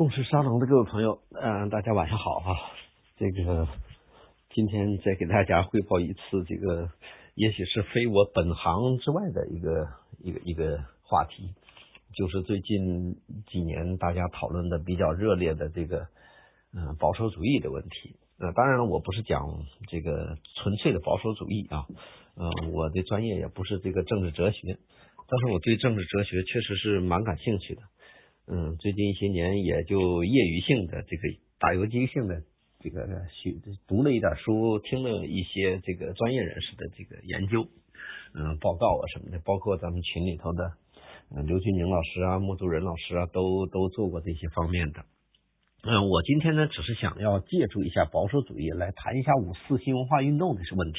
共识沙龙的各位朋友，嗯、大家晚上好哈。这个今天再给大家汇报一次这个，也许是非我本行之外的一个一个一个话题，就是最近几年大家讨论的比较热烈的这个嗯、保守主义的问题。呃，当然了，我不是讲这个纯粹的保守主义啊，呃，我的专业也不是这个政治哲学，但是我对政治哲学确实是蛮感兴趣的。嗯，最近一些年也就业余性的这个打游击性的这个学读了一点书，听了一些这个专业人士的这个研究，嗯，报告啊什么的，包括咱们群里头的，嗯，刘俊宁老师啊、穆祖仁老师啊，都都做过这些方面的。嗯，我今天呢，只是想要借助一下保守主义来谈一下五四新文化运动的问题。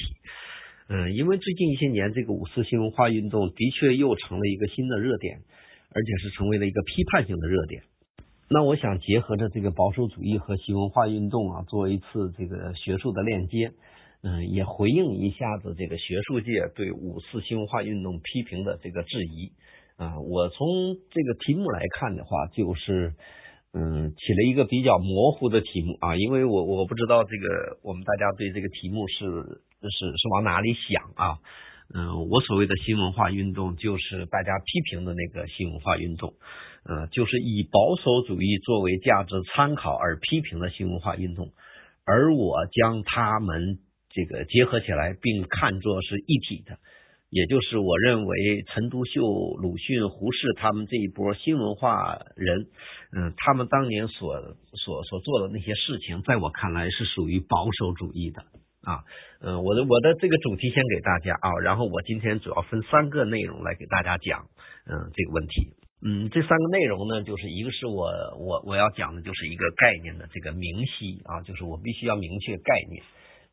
嗯，因为最近一些年，这个五四新文化运动的确又成了一个新的热点，而且是成为了一个批判性的热点。那我想结合着这个保守主义和新文化运动啊，做一次这个学术的链接，嗯，也回应一下子这个学术界对五四新文化运动批评的这个质疑啊。我从这个题目来看的话，就是。嗯，起了一个比较模糊的题目啊，因为我我不知道这个我们大家对这个题目是是是往哪里想啊。嗯，我所谓的新文化运动，就是大家批评的那个新文化运动，呃，就是以保守主义作为价值参考而批评的新文化运动，而我将他们这个结合起来，并看作是一体的。也就是我认为陈独秀、鲁迅、胡适他们这一波新文化人，嗯，他们当年所所所做的那些事情，在我看来是属于保守主义的啊。嗯，我的我的这个主题先给大家啊，然后我今天主要分三个内容来给大家讲，嗯，这个问题。嗯，这三个内容呢，就是一个是我我我要讲的就是一个概念的这个明晰啊，就是我必须要明确概念。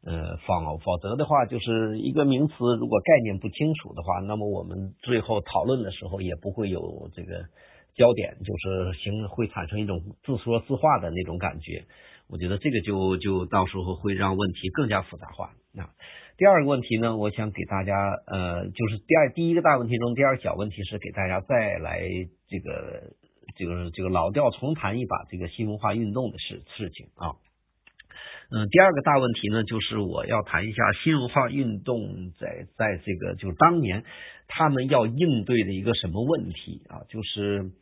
呃，否否则的话，就是一个名词，如果概念不清楚的话，那么我们最后讨论的时候也不会有这个焦点，就是形会产生一种自说自话的那种感觉。我觉得这个就就到时候会让问题更加复杂化。那第二个问题呢，我想给大家呃，就是第二第一个大问题中第二小问题是给大家再来这个这个这个老调重弹一把这个新文化运动的事事情啊。嗯，第二个大问题呢，就是我要谈一下新文化运动在在这个就是当年他们要应对的一个什么问题啊？就是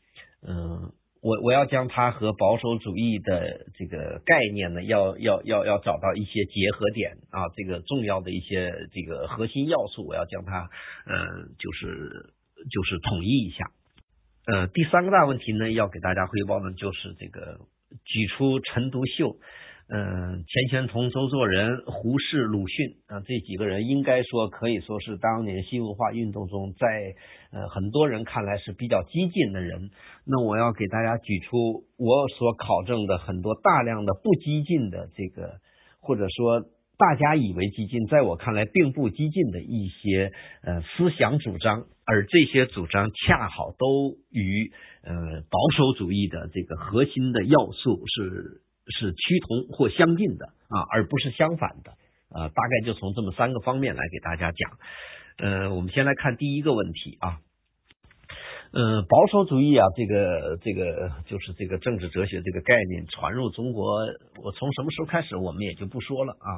嗯，我我要将它和保守主义的这个概念呢，要要要要找到一些结合点啊，这个重要的一些这个核心要素，我要将它呃就是就是统一一下。呃，第三个大问题呢，要给大家汇报呢，就是这个举出陈独秀。嗯，钱玄同、周作人、胡适、鲁迅啊，这几个人应该说可以说是当年新文化运动中，在呃很多人看来是比较激进的人。那我要给大家举出我所考证的很多大量的不激进的这个，或者说大家以为激进，在我看来并不激进的一些呃思想主张，而这些主张恰好都与呃保守主义的这个核心的要素是。是趋同或相近的啊，而不是相反的啊。大概就从这么三个方面来给大家讲。呃，我们先来看第一个问题啊。呃，保守主义啊，这个这个就是这个政治哲学这个概念传入中国，我从什么时候开始我们也就不说了啊。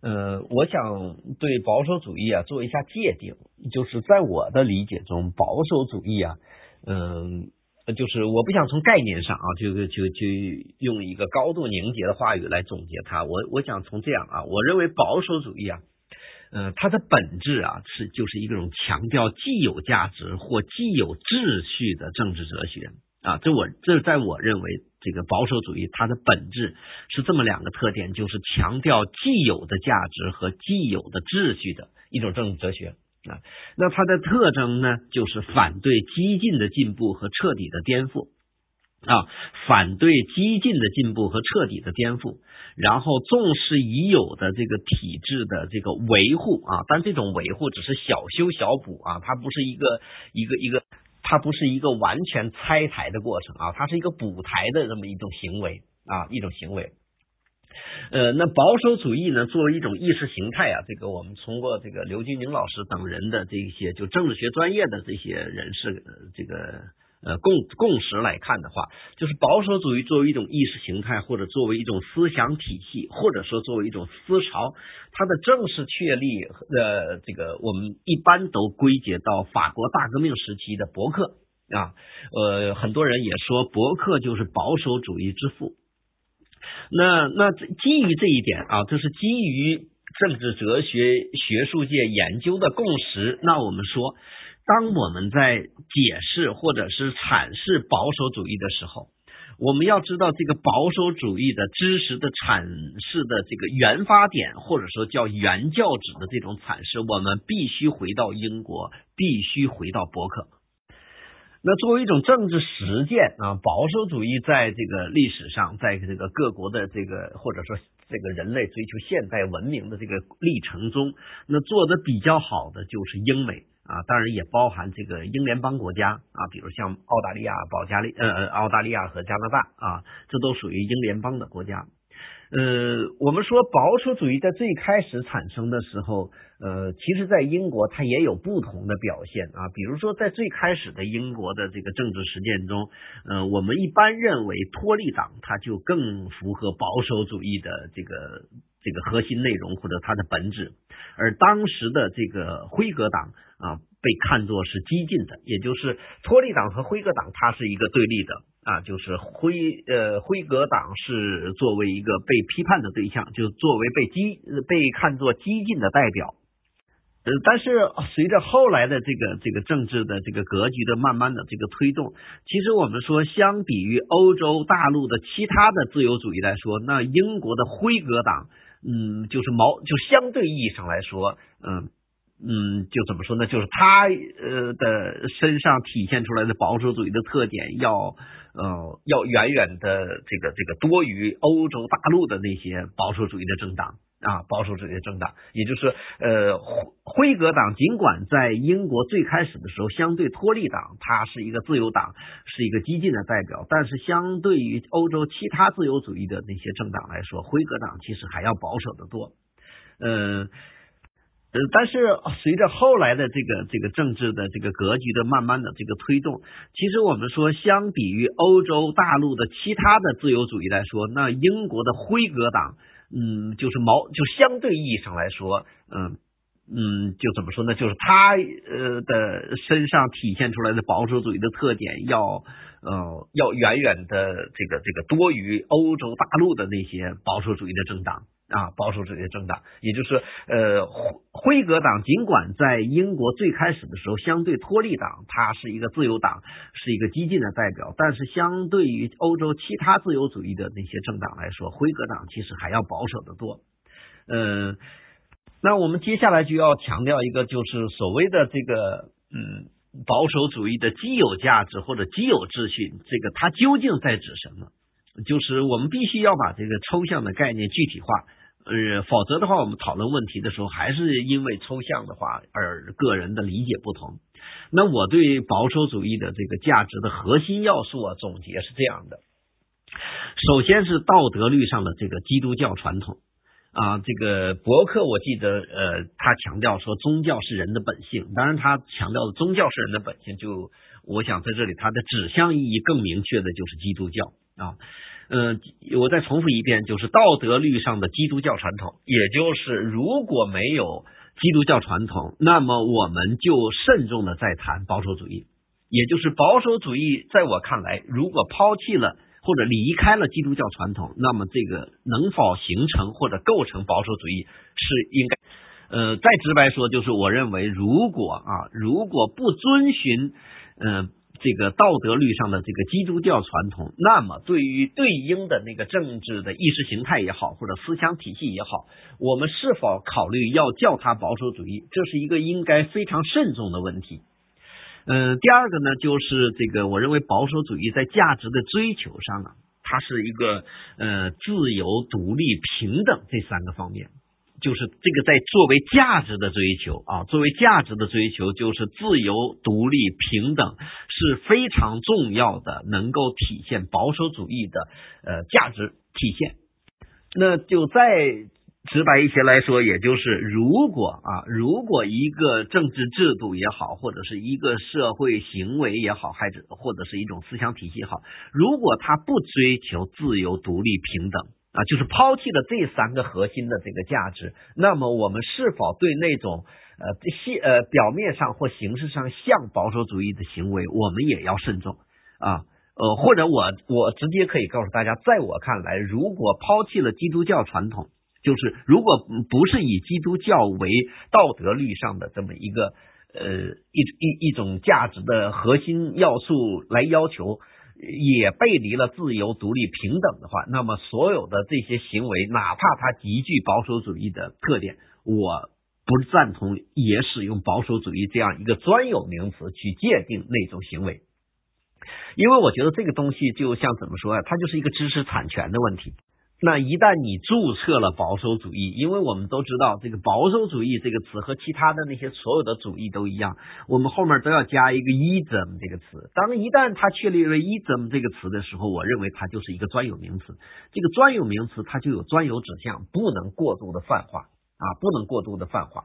呃，我想对保守主义啊做一下界定，就是在我的理解中，保守主义啊，嗯。就是我不想从概念上啊，就就就用一个高度凝结的话语来总结它。我我想从这样啊，我认为保守主义啊，呃，它的本质啊是就是一种强调既有价值或既有秩序的政治哲学啊。这我这在我认为，这个保守主义它的本质是这么两个特点，就是强调既有的价值和既有的秩序的一种政治哲学。啊，那它的特征呢，就是反对激进的进步和彻底的颠覆。啊，反对激进的进步和彻底的颠覆，然后重视已有的这个体制的这个维护啊，但这种维护只是小修小补啊，它不是一个一个一个，它不是一个完全拆台的过程啊，它是一个补台的这么一种行为啊，一种行为。呃，那保守主义呢，作为一种意识形态啊，这个我们通过这个刘军宁老师等人的这一些就政治学专业的这些人士，这个呃共共识来看的话，就是保守主义作为一种意识形态，或者作为一种思想体系，或者说作为一种思潮，它的正式确立，呃，这个我们一般都归结到法国大革命时期的伯克啊，呃，很多人也说伯克就是保守主义之父。那那基于这一点啊，这是基于政治哲学学术界研究的共识。那我们说，当我们在解释或者是阐释保守主义的时候，我们要知道这个保守主义的知识的阐释的这个原发点，或者说叫原教旨的这种阐释，我们必须回到英国，必须回到伯克。那作为一种政治实践啊，保守主义在这个历史上，在这个各国的这个或者说这个人类追求现代文明的这个历程中，那做的比较好的就是英美啊，当然也包含这个英联邦国家啊，比如像澳大利亚、保加利呃呃澳大利亚和加拿大啊，这都属于英联邦的国家。呃，我们说保守主义在最开始产生的时候，呃，其实，在英国它也有不同的表现啊。比如说，在最开始的英国的这个政治实践中，呃，我们一般认为托利党它就更符合保守主义的这个这个核心内容或者它的本质，而当时的这个辉格党啊，被看作是激进的，也就是托利党和辉格党它是一个对立的。啊，就是辉呃辉格党是作为一个被批判的对象，就作为被激被看作激进的代表。呃，但是随着后来的这个这个政治的这个格局的慢慢的这个推动，其实我们说，相比于欧洲大陆的其他的自由主义来说，那英国的辉格党，嗯，就是毛就相对意义上来说，嗯嗯，就怎么说呢？就是他呃的身上体现出来的保守主义的特点要。呃，要远远的这个这个多于欧洲大陆的那些保守主义的政党啊，保守主义的政党，也就是呃辉格党，尽管在英国最开始的时候相对托利党，它是一个自由党，是一个激进的代表，但是相对于欧洲其他自由主义的那些政党来说，辉格党其实还要保守的多，嗯。呃，但是随着后来的这个这个政治的这个格局的慢慢的这个推动，其实我们说，相比于欧洲大陆的其他的自由主义来说，那英国的辉格党，嗯，就是毛就相对意义上来说，嗯嗯，就怎么说呢？就是他呃的身上体现出来的保守主义的特点，要呃要远远的这个这个多于欧洲大陆的那些保守主义的政党。啊，保守主义的政党，也就是呃辉格党，尽管在英国最开始的时候相对托利党，它是一个自由党，是一个激进的代表，但是相对于欧洲其他自由主义的那些政党来说，辉格党其实还要保守的多。嗯，那我们接下来就要强调一个，就是所谓的这个嗯保守主义的既有价值或者既有秩序，这个它究竟在指什么？就是我们必须要把这个抽象的概念具体化，呃，否则的话，我们讨论问题的时候，还是因为抽象的话而个人的理解不同。那我对保守主义的这个价值的核心要素啊，总结是这样的：首先是道德律上的这个基督教传统啊，这个博客我记得呃，他强调说宗教是人的本性，当然他强调的宗教是人的本性，就我想在这里他的指向意义更明确的就是基督教。啊，嗯，我再重复一遍，就是道德律上的基督教传统，也就是如果没有基督教传统，那么我们就慎重的在谈保守主义，也就是保守主义，在我看来，如果抛弃了或者离开了基督教传统，那么这个能否形成或者构成保守主义是应该，呃，再直白说，就是我认为，如果啊，如果不遵循，嗯。这个道德律上的这个基督教传统，那么对于对应的那个政治的意识形态也好，或者思想体系也好，我们是否考虑要叫它保守主义，这是一个应该非常慎重的问题。嗯，第二个呢，就是这个我认为保守主义在价值的追求上啊，它是一个呃自由、独立、平等这三个方面。就是这个在作为价值的追求啊，作为价值的追求，就是自由、独立、平等是非常重要的，能够体现保守主义的呃价值体现。那就在直白一些来说，也就是如果啊，如果一个政治制度也好，或者是一个社会行为也好，还是或者是一种思想体系好，如果他不追求自由、独立、平等啊，就是抛弃了这三个核心的这个价值，那么我们是否对那种呃些呃表面上或形式上像保守主义的行为，我们也要慎重啊？呃，或者我我直接可以告诉大家，在我看来，如果抛弃了基督教传统。就是如果不是以基督教为道德律上的这么一个呃一一一种价值的核心要素来要求，也背离了自由、独立、平等的话，那么所有的这些行为，哪怕它极具保守主义的特点，我不赞同也使用保守主义这样一个专有名词去界定那种行为，因为我觉得这个东西就像怎么说呀，它就是一个知识产权的问题。那一旦你注册了保守主义，因为我们都知道这个保守主义这个词和其他的那些所有的主义都一样，我们后面都要加一个 ism 这个词。当一旦它确立了 ism 这个词的时候，我认为它就是一个专有名词。这个专有名词它就有专有指向，不能过度的泛化啊，不能过度的泛化。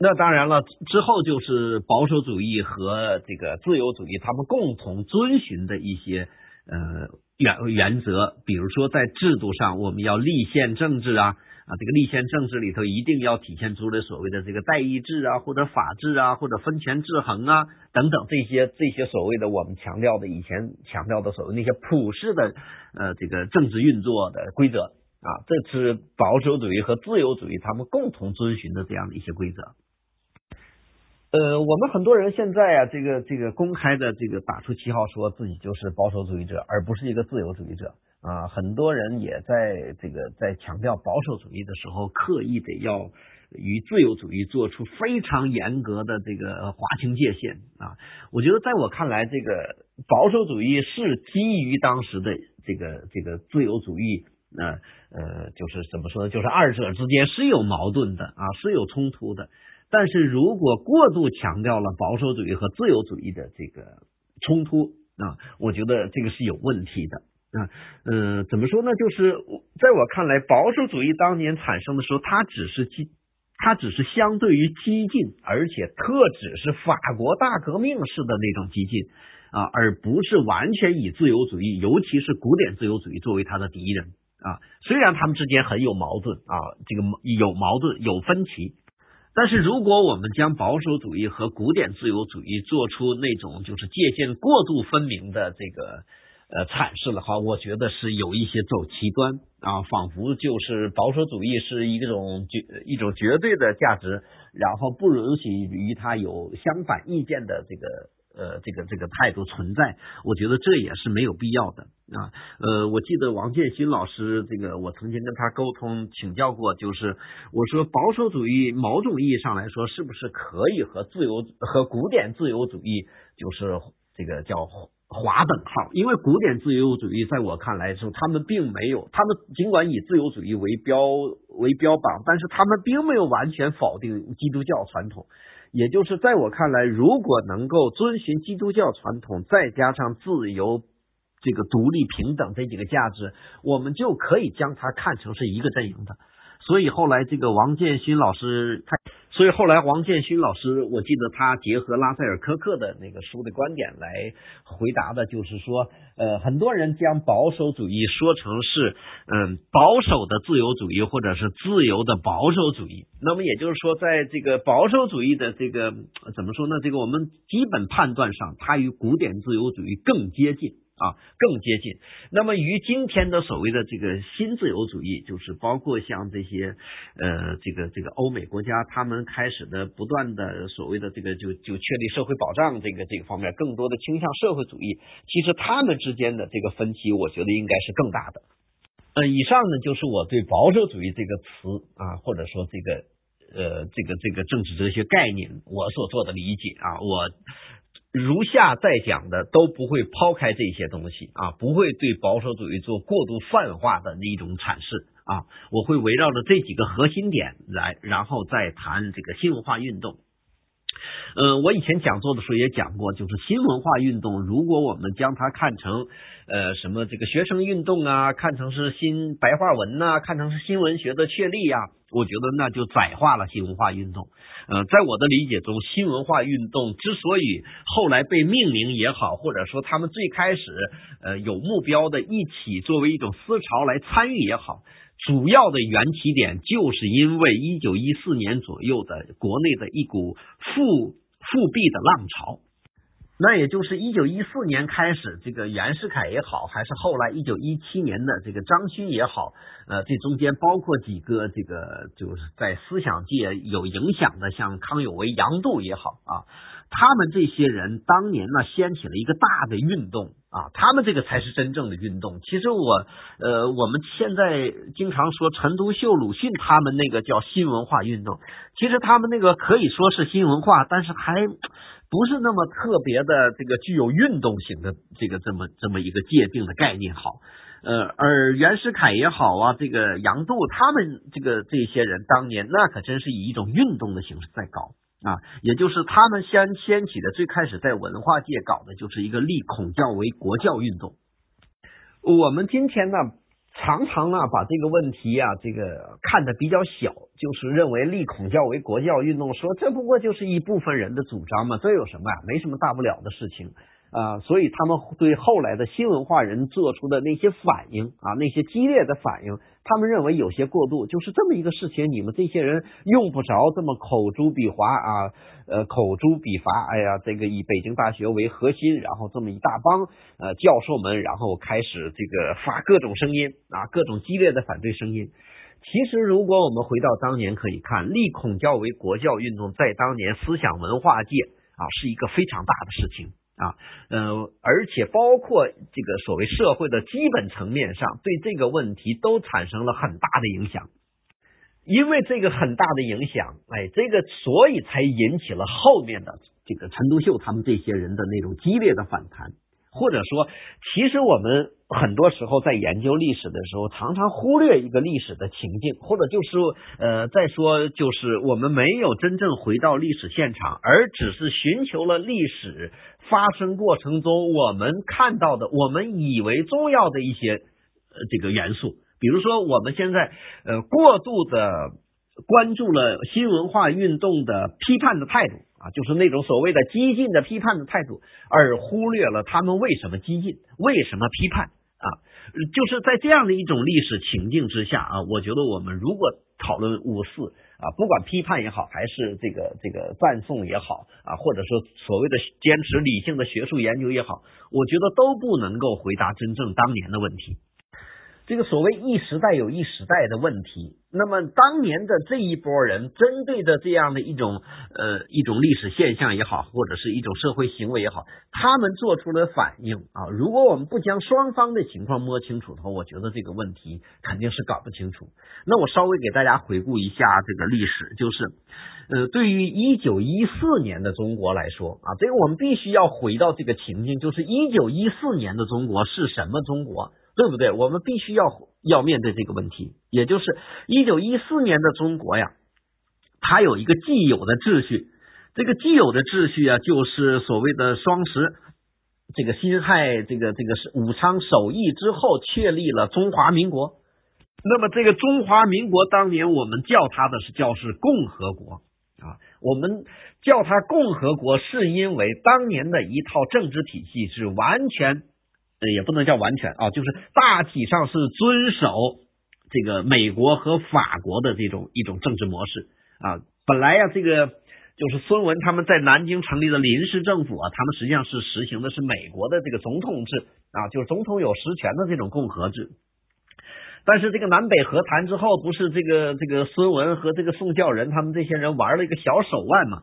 那当然了，之后就是保守主义和这个自由主义他们共同遵循的一些呃。原原则，比如说在制度上，我们要立宪政治啊啊，这个立宪政治里头一定要体现出的所谓的这个代议制啊，或者法治啊，或者分权制衡啊等等这些这些所谓的我们强调的以前强调的所谓那些普世的呃这个政治运作的规则啊，这是保守主义和自由主义他们共同遵循的这样的一些规则。呃，我们很多人现在啊，这个这个公开的这个打出旗号，说自己就是保守主义者，而不是一个自由主义者啊。很多人也在这个在强调保守主义的时候，刻意的要与自由主义做出非常严格的这个划清界限啊。我觉得在我看来，这个保守主义是基于当时的这个这个自由主义，呃呃，就是怎么说呢？就是二者之间是有矛盾的啊，是有冲突的。但是如果过度强调了保守主义和自由主义的这个冲突啊，我觉得这个是有问题的啊。嗯，怎么说呢？就是在我看来，保守主义当年产生的时候，它只是激，它只是相对于激进，而且特指是法国大革命式的那种激进啊，而不是完全以自由主义，尤其是古典自由主义作为它的敌人啊。虽然他们之间很有矛盾啊，这个有矛盾有分歧。但是，如果我们将保守主义和古典自由主义做出那种就是界限过度分明的这个呃阐释的话，我觉得是有一些走极端啊，仿佛就是保守主义是一种绝一种绝对的价值，然后不允许与它有相反意见的这个。呃，这个这个态度存在，我觉得这也是没有必要的啊。呃，我记得王建新老师，这个我曾经跟他沟通请教过，就是我说保守主义某种意义上来说，是不是可以和自由和古典自由主义就是这个叫划等号？因为古典自由主义在我看来说，他们并没有，他们尽管以自由主义为标为标榜，但是他们并没有完全否定基督教传统。也就是在我看来，如果能够遵循基督教传统，再加上自由、这个独立、平等这几个价值，我们就可以将它看成是一个阵营的。所以后来这个王建新老师，他所以后来王建勋老师，我记得他结合拉塞尔科克的那个书的观点来回答的，就是说，呃，很多人将保守主义说成是嗯保守的自由主义，或者是自由的保守主义。那么也就是说，在这个保守主义的这个怎么说呢？这个我们基本判断上，它与古典自由主义更接近。啊，更接近。那么，与今天的所谓的这个新自由主义，就是包括像这些呃，这个这个欧美国家，他们开始的不断的所谓的这个就就确立社会保障这个这个方面，更多的倾向社会主义。其实他们之间的这个分歧，我觉得应该是更大的。呃，以上呢就是我对保守主义这个词啊，或者说这个呃这个这个政治哲学概念我所做的理解啊，我。如下再讲的都不会抛开这些东西啊，不会对保守主义做过度泛化的那种阐释啊，我会围绕着这几个核心点来，然后再谈这个新文化运动。嗯，我以前讲座的时候也讲过，就是新文化运动，如果我们将它看成呃什么这个学生运动啊，看成是新白话文呐，看成是新文学的确立呀，我觉得那就窄化了新文化运动。呃，在我的理解中，新文化运动之所以后来被命名也好，或者说他们最开始呃有目标的一起作为一种思潮来参与也好。主要的缘起点就是因为一九一四年左右的国内的一股复复辟的浪潮，那也就是一九一四年开始，这个袁世凯也好，还是后来一九一七年的这个张勋也好，呃，这中间包括几个这个就是在思想界有影响的，像康有为、杨度也好啊，他们这些人当年呢掀起了一个大的运动。啊，他们这个才是真正的运动。其实我，呃，我们现在经常说陈独秀、鲁迅他们那个叫新文化运动，其实他们那个可以说是新文化，但是还不是那么特别的这个具有运动型的这个这么这么一个界定的概念。好，呃，而袁世凯也好啊，这个杨度他们这个这些人当年那可真是以一种运动的形式在搞。啊，也就是他们先掀起的，最开始在文化界搞的就是一个立孔教为国教运动。我们今天呢，常常啊把这个问题啊这个看得比较小，就是认为立孔教为国教运动，说这不过就是一部分人的主张嘛，这有什么呀？没什么大不了的事情。啊，所以他们对后来的新文化人做出的那些反应啊，那些激烈的反应，他们认为有些过度，就是这么一个事情。你们这些人用不着这么口诛笔伐啊，呃，口诛笔伐。哎呀，这个以北京大学为核心，然后这么一大帮呃教授们，然后开始这个发各种声音啊，各种激烈的反对声音。其实，如果我们回到当年，可以看立孔教为国教运动，在当年思想文化界啊，是一个非常大的事情。啊，嗯，而且包括这个所谓社会的基本层面上，对这个问题都产生了很大的影响。因为这个很大的影响，哎，这个所以才引起了后面的这个陈独秀他们这些人的那种激烈的反弹。或者说，其实我们很多时候在研究历史的时候，常常忽略一个历史的情境，或者就是呃，再说就是我们没有真正回到历史现场，而只是寻求了历史发生过程中我们看到的、我们以为重要的一些呃这个元素，比如说我们现在呃过度的关注了新文化运动的批判的态度。啊，就是那种所谓的激进的批判的态度，而忽略了他们为什么激进，为什么批判啊？就是在这样的一种历史情境之下啊，我觉得我们如果讨论五四啊，不管批判也好，还是这个这个赞颂也好啊，或者说所谓的坚持理性的学术研究也好，我觉得都不能够回答真正当年的问题。这个所谓一时代有一时代的问题，那么当年的这一波人针对的这样的一种呃一种历史现象也好，或者是一种社会行为也好，他们做出了反应啊。如果我们不将双方的情况摸清楚的话，我觉得这个问题肯定是搞不清楚。那我稍微给大家回顾一下这个历史，就是呃，对于一九一四年的中国来说啊，这个我们必须要回到这个情境，就是一九一四年的中国是什么中国？对不对？我们必须要要面对这个问题，也就是一九一四年的中国呀，它有一个既有的秩序，这个既有的秩序啊，就是所谓的双十，这个辛亥，这个这个是武昌首义之后确立了中华民国。那么这个中华民国当年我们叫它的是叫是共和国啊，我们叫它共和国是因为当年的一套政治体系是完全。也不能叫完全啊，就是大体上是遵守这个美国和法国的这种一种政治模式啊。本来呀，这个就是孙文他们在南京成立的临时政府啊，他们实际上是实行的是美国的这个总统制啊，就是总统有实权的这种共和制。但是这个南北和谈之后，不是这个这个孙文和这个宋教仁他们这些人玩了一个小手腕嘛？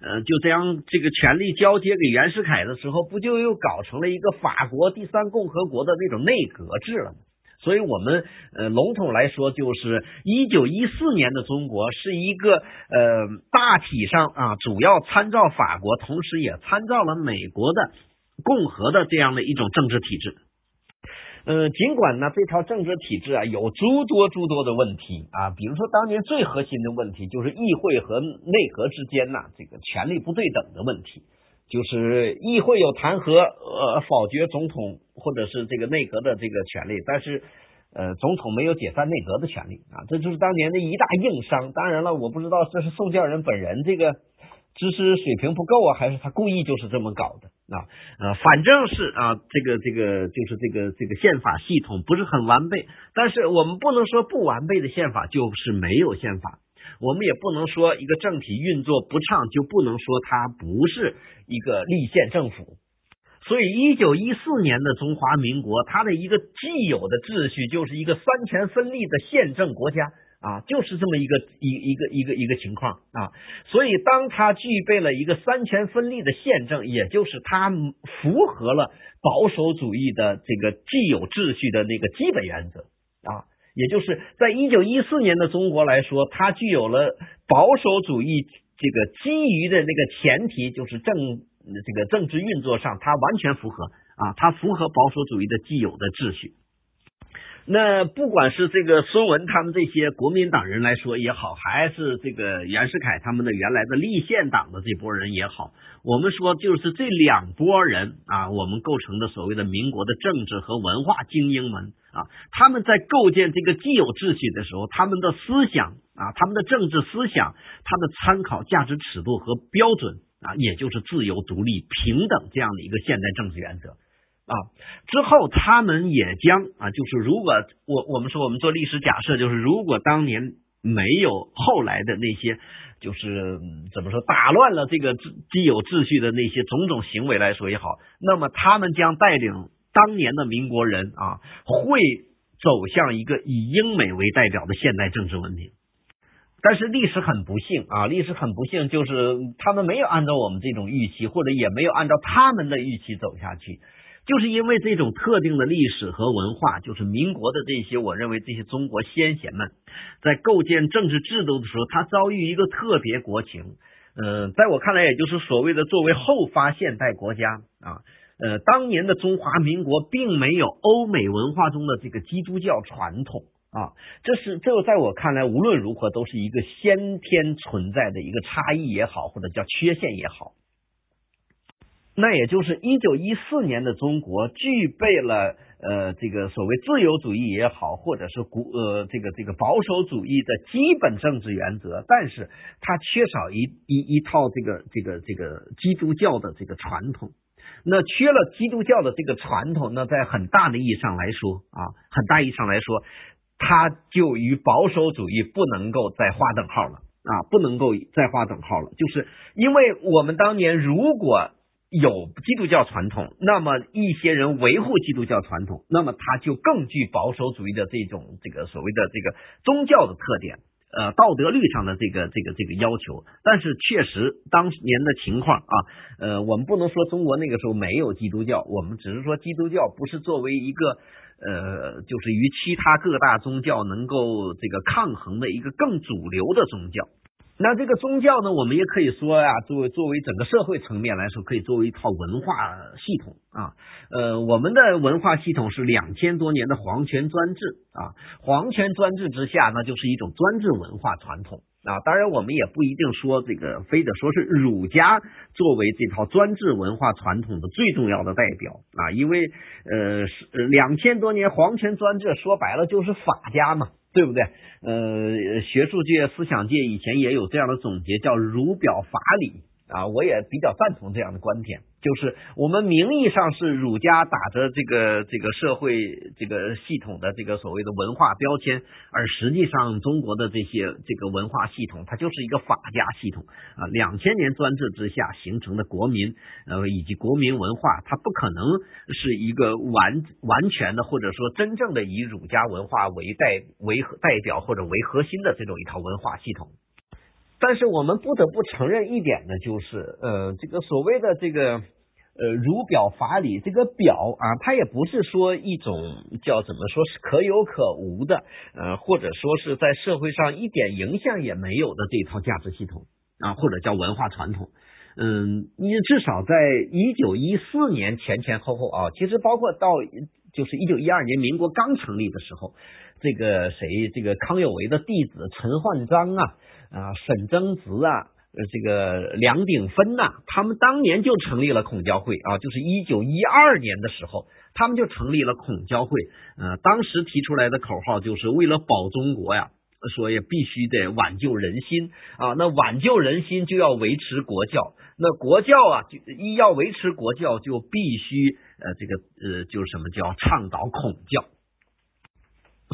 呃，就这样，这个权力交接给袁世凯的时候，不就又搞成了一个法国第三共和国的那种内阁制了吗？所以，我们呃笼统来说，就是一九一四年的中国是一个呃大体上啊，主要参照法国，同时也参照了美国的共和的这样的一种政治体制。呃，尽管呢，这套政治体制啊有诸多诸多的问题啊，比如说当年最核心的问题就是议会和内阁之间呐这个权力不对等的问题。就是议会有弹劾呃否决总统或者是这个内阁的这个权利，但是呃总统没有解散内阁的权利啊，这就是当年的一大硬伤。当然了，我不知道这是宋教仁本人这个知识水平不够啊，还是他故意就是这么搞的啊？呃，反正是啊，这个这个就是这个这个宪法系统不是很完备，但是我们不能说不完备的宪法就是没有宪法。我们也不能说一个政体运作不畅就不能说它不是一个立宪政府。所以，一九一四年的中华民国，它的一个既有的秩序就是一个三权分立的宪政国家啊，就是这么一个一一个一个一个情况啊。所以，当它具备了一个三权分立的宪政，也就是它符合了保守主义的这个既有秩序的那个基本原则啊。也就是在一九一四年的中国来说，它具有了保守主义这个基于的那个前提，就是政这个政治运作上，它完全符合啊，它符合保守主义的既有的秩序。那不管是这个孙文他们这些国民党人来说也好，还是这个袁世凯他们的原来的立宪党的这波人也好，我们说就是这两拨人啊，我们构成的所谓的民国的政治和文化精英们啊，他们在构建这个既有秩序的时候，他们的思想啊，他们的政治思想，他的参考价值尺度和标准啊，也就是自由、独立、平等这样的一个现代政治原则。啊，之后他们也将啊，就是如果我我们说我们做历史假设，就是如果当年没有后来的那些，就是怎么说打乱了这个既有秩序的那些种种行为来说也好，那么他们将带领当年的民国人啊，会走向一个以英美为代表的现代政治文明。但是历史很不幸啊，历史很不幸，就是他们没有按照我们这种预期，或者也没有按照他们的预期走下去。就是因为这种特定的历史和文化，就是民国的这些，我认为这些中国先贤们在构建政治制度的时候，他遭遇一个特别国情。嗯，在我看来，也就是所谓的作为后发现代国家啊，呃，当年的中华民国并没有欧美文化中的这个基督教传统啊，这是这在我看来，无论如何都是一个先天存在的一个差异也好，或者叫缺陷也好。那也就是一九一四年的中国具备了呃这个所谓自由主义也好，或者是古呃这个这个保守主义的基本政治原则，但是它缺少一一一套这个这个这个基督教的这个传统。那缺了基督教的这个传统，那在很大的意义上来说啊，很大意义上来说，它就与保守主义不能够再划等号了啊，不能够再划等号了，就是因为我们当年如果。有基督教传统，那么一些人维护基督教传统，那么他就更具保守主义的这种这个所谓的这个宗教的特点，呃，道德律上的这个这个这个要求。但是确实当年的情况啊，呃，我们不能说中国那个时候没有基督教，我们只是说基督教不是作为一个呃，就是与其他各大宗教能够这个抗衡的一个更主流的宗教。那这个宗教呢，我们也可以说呀，作为作为整个社会层面来说，可以作为一套文化系统啊。呃，我们的文化系统是两千多年的皇权专制啊，皇权专制之下，那就是一种专制文化传统啊。当然，我们也不一定说这个非得说是儒家作为这套专制文化传统的最重要的代表啊，因为呃，两千多年皇权专制，说白了就是法家嘛。对不对？呃，学术界、思想界以前也有这样的总结，叫“儒表法理”啊，我也比较赞同这样的观点。就是我们名义上是儒家打着这个这个社会这个系统的这个所谓的文化标签，而实际上中国的这些这个文化系统，它就是一个法家系统啊。两千年专制之下形成的国民呃以及国民文化，它不可能是一个完完全的或者说真正的以儒家文化为代为代表或者为核心的这种一套文化系统。但是我们不得不承认一点呢，就是呃，这个所谓的这个呃儒表法理，这个表啊，它也不是说一种叫怎么说是可有可无的，呃，或者说是在社会上一点影响也没有的这套价值系统啊，或者叫文化传统。嗯，你至少在一九一四年前前后后啊，其实包括到就是一九一二年民国刚成立的时候，这个谁这个康有为的弟子陈焕章啊。啊，沈曾子啊，这个梁鼎芬呐，他们当年就成立了孔教会啊，就是一九一二年的时候，他们就成立了孔教会。呃，当时提出来的口号就是为了保中国呀。所以必须得挽救人心啊！那挽救人心就要维持国教，那国教啊，就一要维持国教，就必须呃这个呃就是什么叫倡导孔教。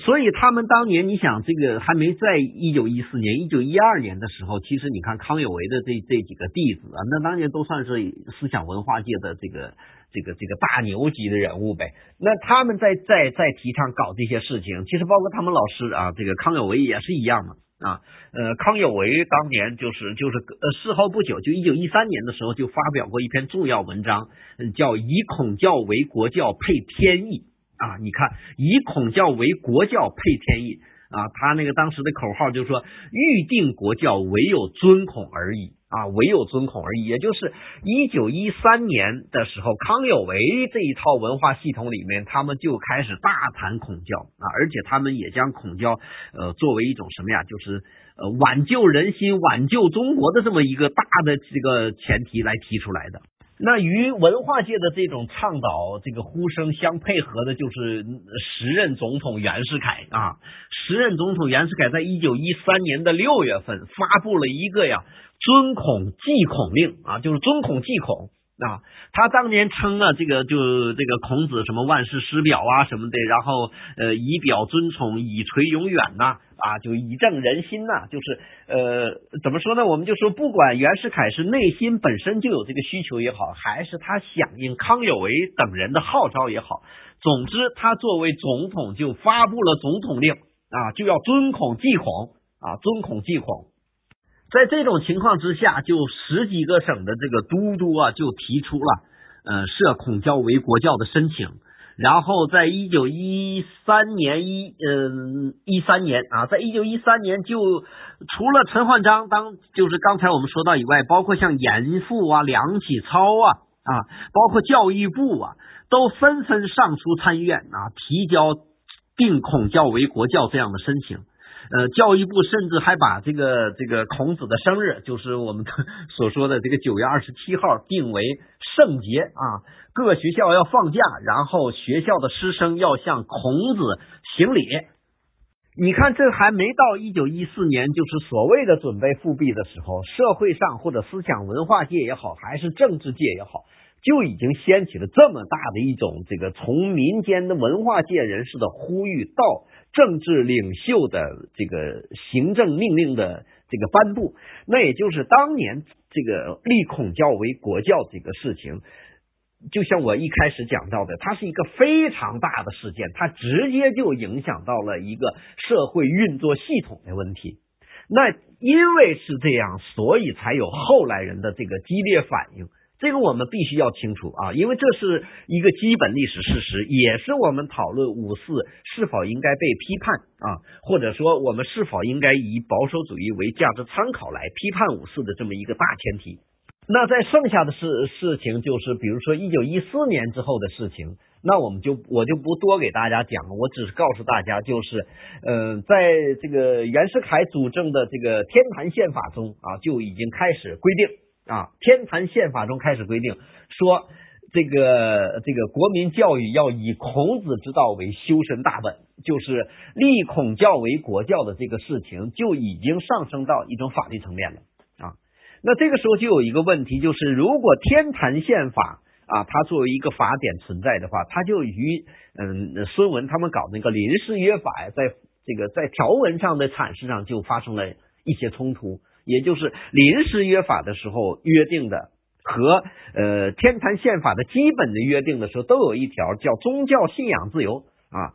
所以他们当年，你想这个还没在一九一四年、一九一二年的时候，其实你看康有为的这这几个弟子啊，那当年都算是思想文化界的这个。这个这个大牛级的人物呗，那他们在在在提倡搞这些事情，其实包括他们老师啊，这个康有为也是一样的啊，呃，康有为当年就是就是呃事后不久，就一九一三年的时候就发表过一篇重要文章，叫以孔教为国教配天意啊，你看以孔教为国教配天意啊，他那个当时的口号就是说预定国教唯有尊孔而已。啊，唯有尊孔而已。也就是一九一三年的时候，康有为这一套文化系统里面，他们就开始大谈孔教啊，而且他们也将孔教呃作为一种什么呀，就是呃挽救人心、挽救中国的这么一个大的这个前提来提出来的。那与文化界的这种倡导这个呼声相配合的，就是时任总统袁世凯啊。时任总统袁世凯在一九一三年的六月份发布了一个呀。尊孔祭孔令啊，就是尊孔祭孔啊。他当年称啊，这个就这个孔子什么万世师表啊什么的，然后呃以表尊崇，以垂永远呐啊，就以正人心呐。就是呃怎么说呢？我们就说，不管袁世凯是内心本身就有这个需求也好，还是他响应康有为等人的号召也好，总之他作为总统就发布了总统令啊，就要尊孔祭孔啊，尊孔祭孔。在这种情况之下，就十几个省的这个都督啊，就提出了呃设孔教为国教的申请。然后在一九一三年一嗯一三年啊，在一九一三年就除了陈焕章当就是刚才我们说到以外，包括像严复啊、梁启超啊啊，包括教育部啊，都纷纷上书参议院啊，提交定孔教为国教这样的申请。呃，教育部甚至还把这个这个孔子的生日，就是我们 所说的这个九月二十七号，定为圣节啊。各学校要放假，然后学校的师生要向孔子行礼。你看，这还没到一九一四年，就是所谓的准备复辟的时候，社会上或者思想文化界也好，还是政治界也好，就已经掀起了这么大的一种这个从民间的文化界人士的呼吁到。政治领袖的这个行政命令的这个颁布，那也就是当年这个立孔教为国教这个事情，就像我一开始讲到的，它是一个非常大的事件，它直接就影响到了一个社会运作系统的问题。那因为是这样，所以才有后来人的这个激烈反应。这个我们必须要清楚啊，因为这是一个基本历史事实，也是我们讨论五四是否应该被批判啊，或者说我们是否应该以保守主义为价值参考来批判五四的这么一个大前提。那在剩下的事事情，就是比如说一九一四年之后的事情，那我们就我就不多给大家讲了，我只是告诉大家，就是呃，在这个袁世凯主政的这个天坛宪法中啊，就已经开始规定。啊，天坛宪法中开始规定说，这个这个国民教育要以孔子之道为修身大本，就是立孔教为国教的这个事情就已经上升到一种法律层面了啊。那这个时候就有一个问题，就是如果天坛宪法啊，它作为一个法典存在的话，它就与嗯孙文他们搞那个临时约法呀，在这个在条文上的阐释上就发生了一些冲突。也就是临时约法的时候约定的，和呃天坛宪法的基本的约定的时候，都有一条叫宗教信仰自由啊。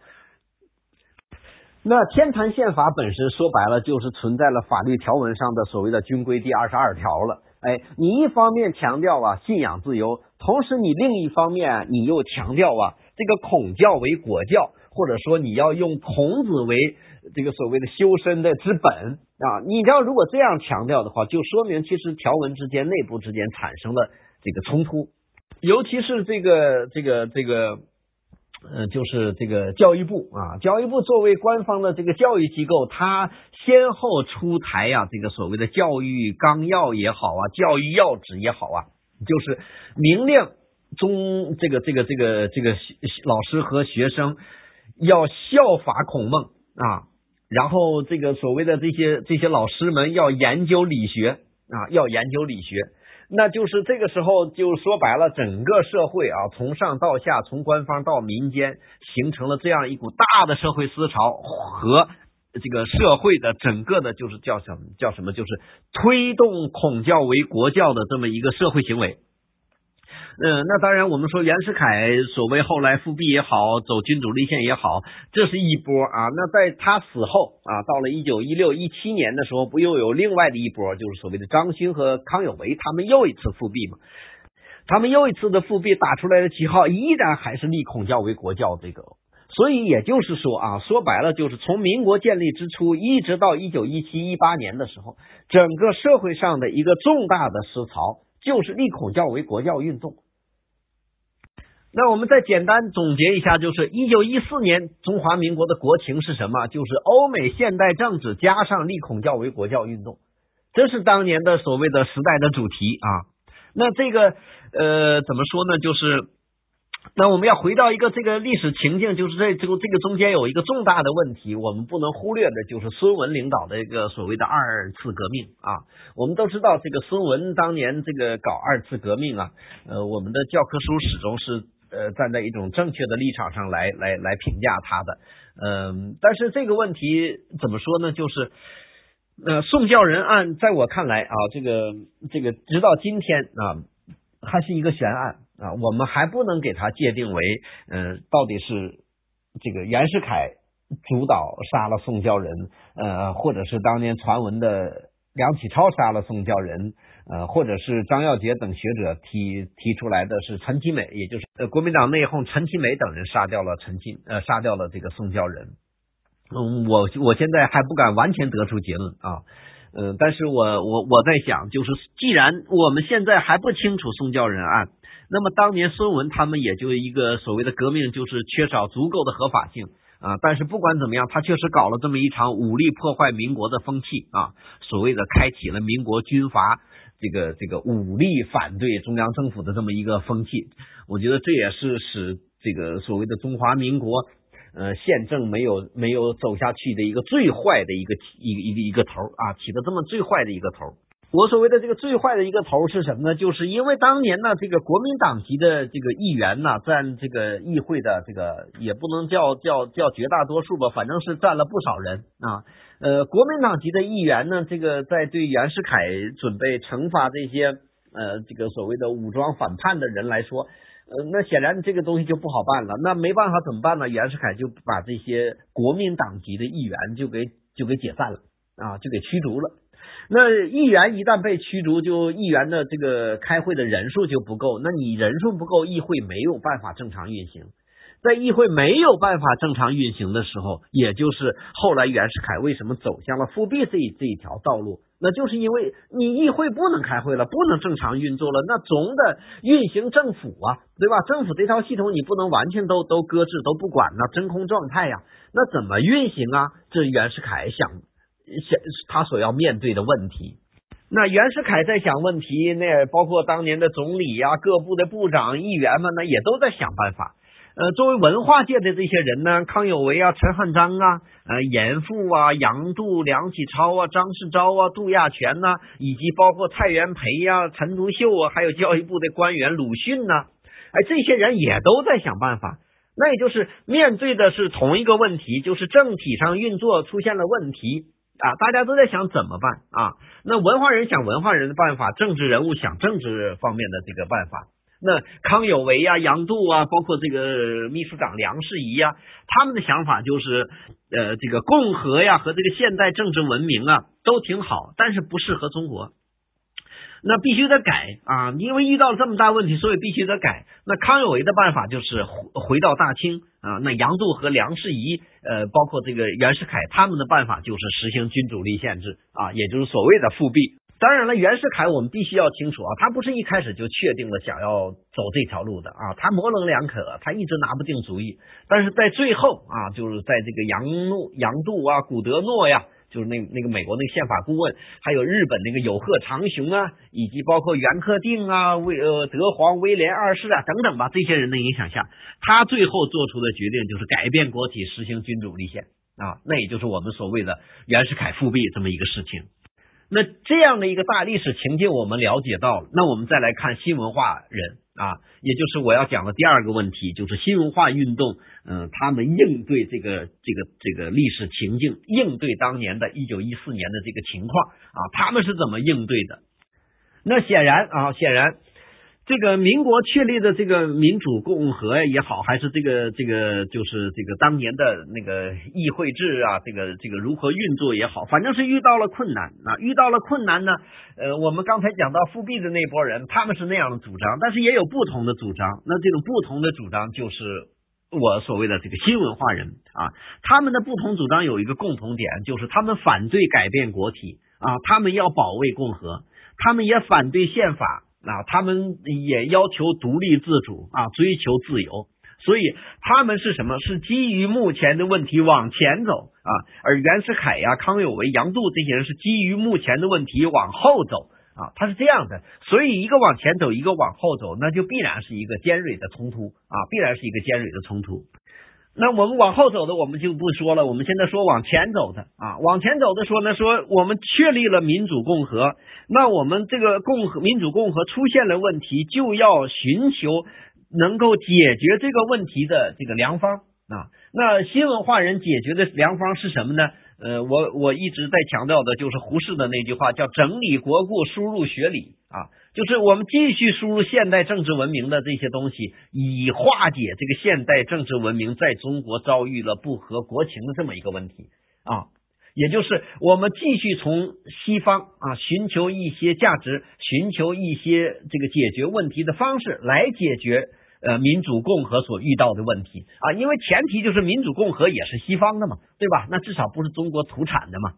那天坛宪法本身说白了就是存在了法律条文上的所谓的军规第二十二条了。哎，你一方面强调啊信仰自由，同时你另一方面你又强调啊这个孔教为国教，或者说你要用孔子为这个所谓的修身的之本。啊，你要如果这样强调的话，就说明其实条文之间、内部之间产生了这个冲突，尤其是这个、这个、这个，呃，就是这个教育部啊，教育部作为官方的这个教育机构，它先后出台呀，这个所谓的教育纲要也好啊，教育要旨也好啊，就是明令中这个这个这个这个老师和学生要效法孔孟啊，然后这个所谓的这些这些老师们要研究理学啊，要研究理学。那就是这个时候，就说白了，整个社会啊，从上到下，从官方到民间，形成了这样一股大的社会思潮和这个社会的整个的，就是叫什么叫什么，就是推动孔教为国教的这么一个社会行为。嗯，那当然，我们说袁世凯所谓后来复辟也好，走君主立宪也好，这是一波啊。那在他死后啊，到了一九一六一七年的时候，不又有另外的一波，就是所谓的张勋和康有为他们又一次复辟嘛？他们又一次的复辟打出来的旗号依然还是立孔教为国教这个。所以也就是说啊，说白了就是从民国建立之初一直到一九一七一八年的时候，整个社会上的一个重大的思潮就是立孔教为国教运动。那我们再简单总结一下，就是一九一四年中华民国的国情是什么？就是欧美现代政治加上立孔教为国教运动，这是当年的所谓的时代的主题啊。那这个呃怎么说呢？就是那我们要回到一个这个历史情境，就是这这个这个中间有一个重大的问题，我们不能忽略的，就是孙文领导的一个所谓的二次革命啊。我们都知道，这个孙文当年这个搞二次革命啊，呃，我们的教科书始终是。呃，站在一种正确的立场上来来来评价他的，嗯，但是这个问题怎么说呢？就是，呃，宋教仁案在我看来啊，这个这个直到今天啊，还是一个悬案啊，我们还不能给他界定为，嗯，到底是这个袁世凯主导杀了宋教仁，呃，或者是当年传闻的梁启超杀了宋教仁。呃，或者是张耀杰等学者提提出来的是陈其美，也就是呃国民党内讧，陈其美等人杀掉了陈其呃杀掉了这个宋教仁。嗯，我我现在还不敢完全得出结论啊，嗯，但是我我我在想，就是既然我们现在还不清楚宋教仁案，那么当年孙文他们也就一个所谓的革命，就是缺少足够的合法性啊。但是不管怎么样，他确实搞了这么一场武力破坏民国的风气啊，所谓的开启了民国军阀。这个这个武力反对中央政府的这么一个风气，我觉得这也是使这个所谓的中华民国呃宪政没有没有走下去的一个最坏的一个一个一个一个头啊，起的这么最坏的一个头。我所谓的这个最坏的一个头是什么呢？就是因为当年呢，这个国民党籍的这个议员呢，占这个议会的这个也不能叫叫叫绝大多数吧，反正是占了不少人啊。呃，国民党籍的议员呢，这个在对袁世凯准备惩罚这些呃这个所谓的武装反叛的人来说，呃，那显然这个东西就不好办了。那没办法怎么办呢？袁世凯就把这些国民党籍的议员就给就给解散了啊，就给驱逐了。那议员一旦被驱逐，就议员的这个开会的人数就不够。那你人数不够，议会没有办法正常运行。在议会没有办法正常运行的时候，也就是后来袁世凯为什么走向了复辟这这一条道路，那就是因为你议会不能开会了，不能正常运作了，那总得运行政府啊，对吧？政府这套系统你不能完全都都搁置都不管那，真空状态呀，那怎么运行啊？这袁世凯想想他所要面对的问题。那袁世凯在想问题，那包括当年的总理呀、各部的部长、议员们呢，也都在想办法。呃，作为文化界的这些人呢，康有为啊、陈汉章啊、呃、严复啊、杨度、梁启超啊、张世钊啊、杜亚全呐，以及包括蔡元培呀、陈独秀啊，还有教育部的官员鲁迅呐，哎，这些人也都在想办法。那也就是面对的是同一个问题，就是政体上运作出现了问题啊，大家都在想怎么办啊？那文化人想文化人的办法，政治人物想政治方面的这个办法。那康有为呀、杨度啊，包括这个秘书长梁士仪呀，他们的想法就是，呃，这个共和呀和这个现代政治文明啊都挺好，但是不适合中国，那必须得改啊！因为遇到了这么大问题，所以必须得改。那康有为的办法就是回回到大清啊，那杨度和梁士仪，呃，包括这个袁世凯他们的办法就是实行君主立宪制啊，也就是所谓的复辟。当然了，袁世凯我们必须要清楚啊，他不是一开始就确定了想要走这条路的啊，他模棱两可，他一直拿不定主意。但是在最后啊，就是在这个杨诺、杨度啊、古德诺呀，就是那那个美国那个宪法顾问，还有日本那个有贺长雄啊，以及包括袁克定啊、威呃德皇威廉二世啊等等吧，这些人的影响下，他最后做出的决定就是改变国体，实行君主立宪啊，那也就是我们所谓的袁世凯复辟这么一个事情。那这样的一个大历史情境，我们了解到了，那我们再来看新文化人啊，也就是我要讲的第二个问题，就是新文化运动，嗯，他们应对这个这个这个历史情境，应对当年的一九一四年的这个情况啊，他们是怎么应对的？那显然啊，显然。这个民国确立的这个民主共和也好，还是这个这个就是这个当年的那个议会制啊，这个这个如何运作也好，反正是遇到了困难啊，遇到了困难呢。呃，我们刚才讲到复辟的那波人，他们是那样的主张，但是也有不同的主张。那这种不同的主张，就是我所谓的这个新文化人啊，他们的不同主张有一个共同点，就是他们反对改变国体啊，他们要保卫共和，他们也反对宪法。啊，他们也要求独立自主啊，追求自由，所以他们是什么？是基于目前的问题往前走啊，而袁世凯呀、康有为、杨度这些人是基于目前的问题往后走啊，他是这样的，所以一个往前走，一个往后走，那就必然是一个尖锐的冲突啊，必然是一个尖锐的冲突。那我们往后走的，我们就不说了。我们现在说往前走的啊，往前走的说呢，说我们确立了民主共和，那我们这个共和民主共和出现了问题，就要寻求能够解决这个问题的这个良方啊。那新文化人解决的良方是什么呢？呃，我我一直在强调的就是胡适的那句话，叫整理国故，输入学理啊，就是我们继续输入现代政治文明的这些东西，以化解这个现代政治文明在中国遭遇了不合国情的这么一个问题啊，也就是我们继续从西方啊寻求一些价值，寻求一些这个解决问题的方式来解决。呃，民主共和所遇到的问题啊，因为前提就是民主共和也是西方的嘛，对吧？那至少不是中国土产的嘛。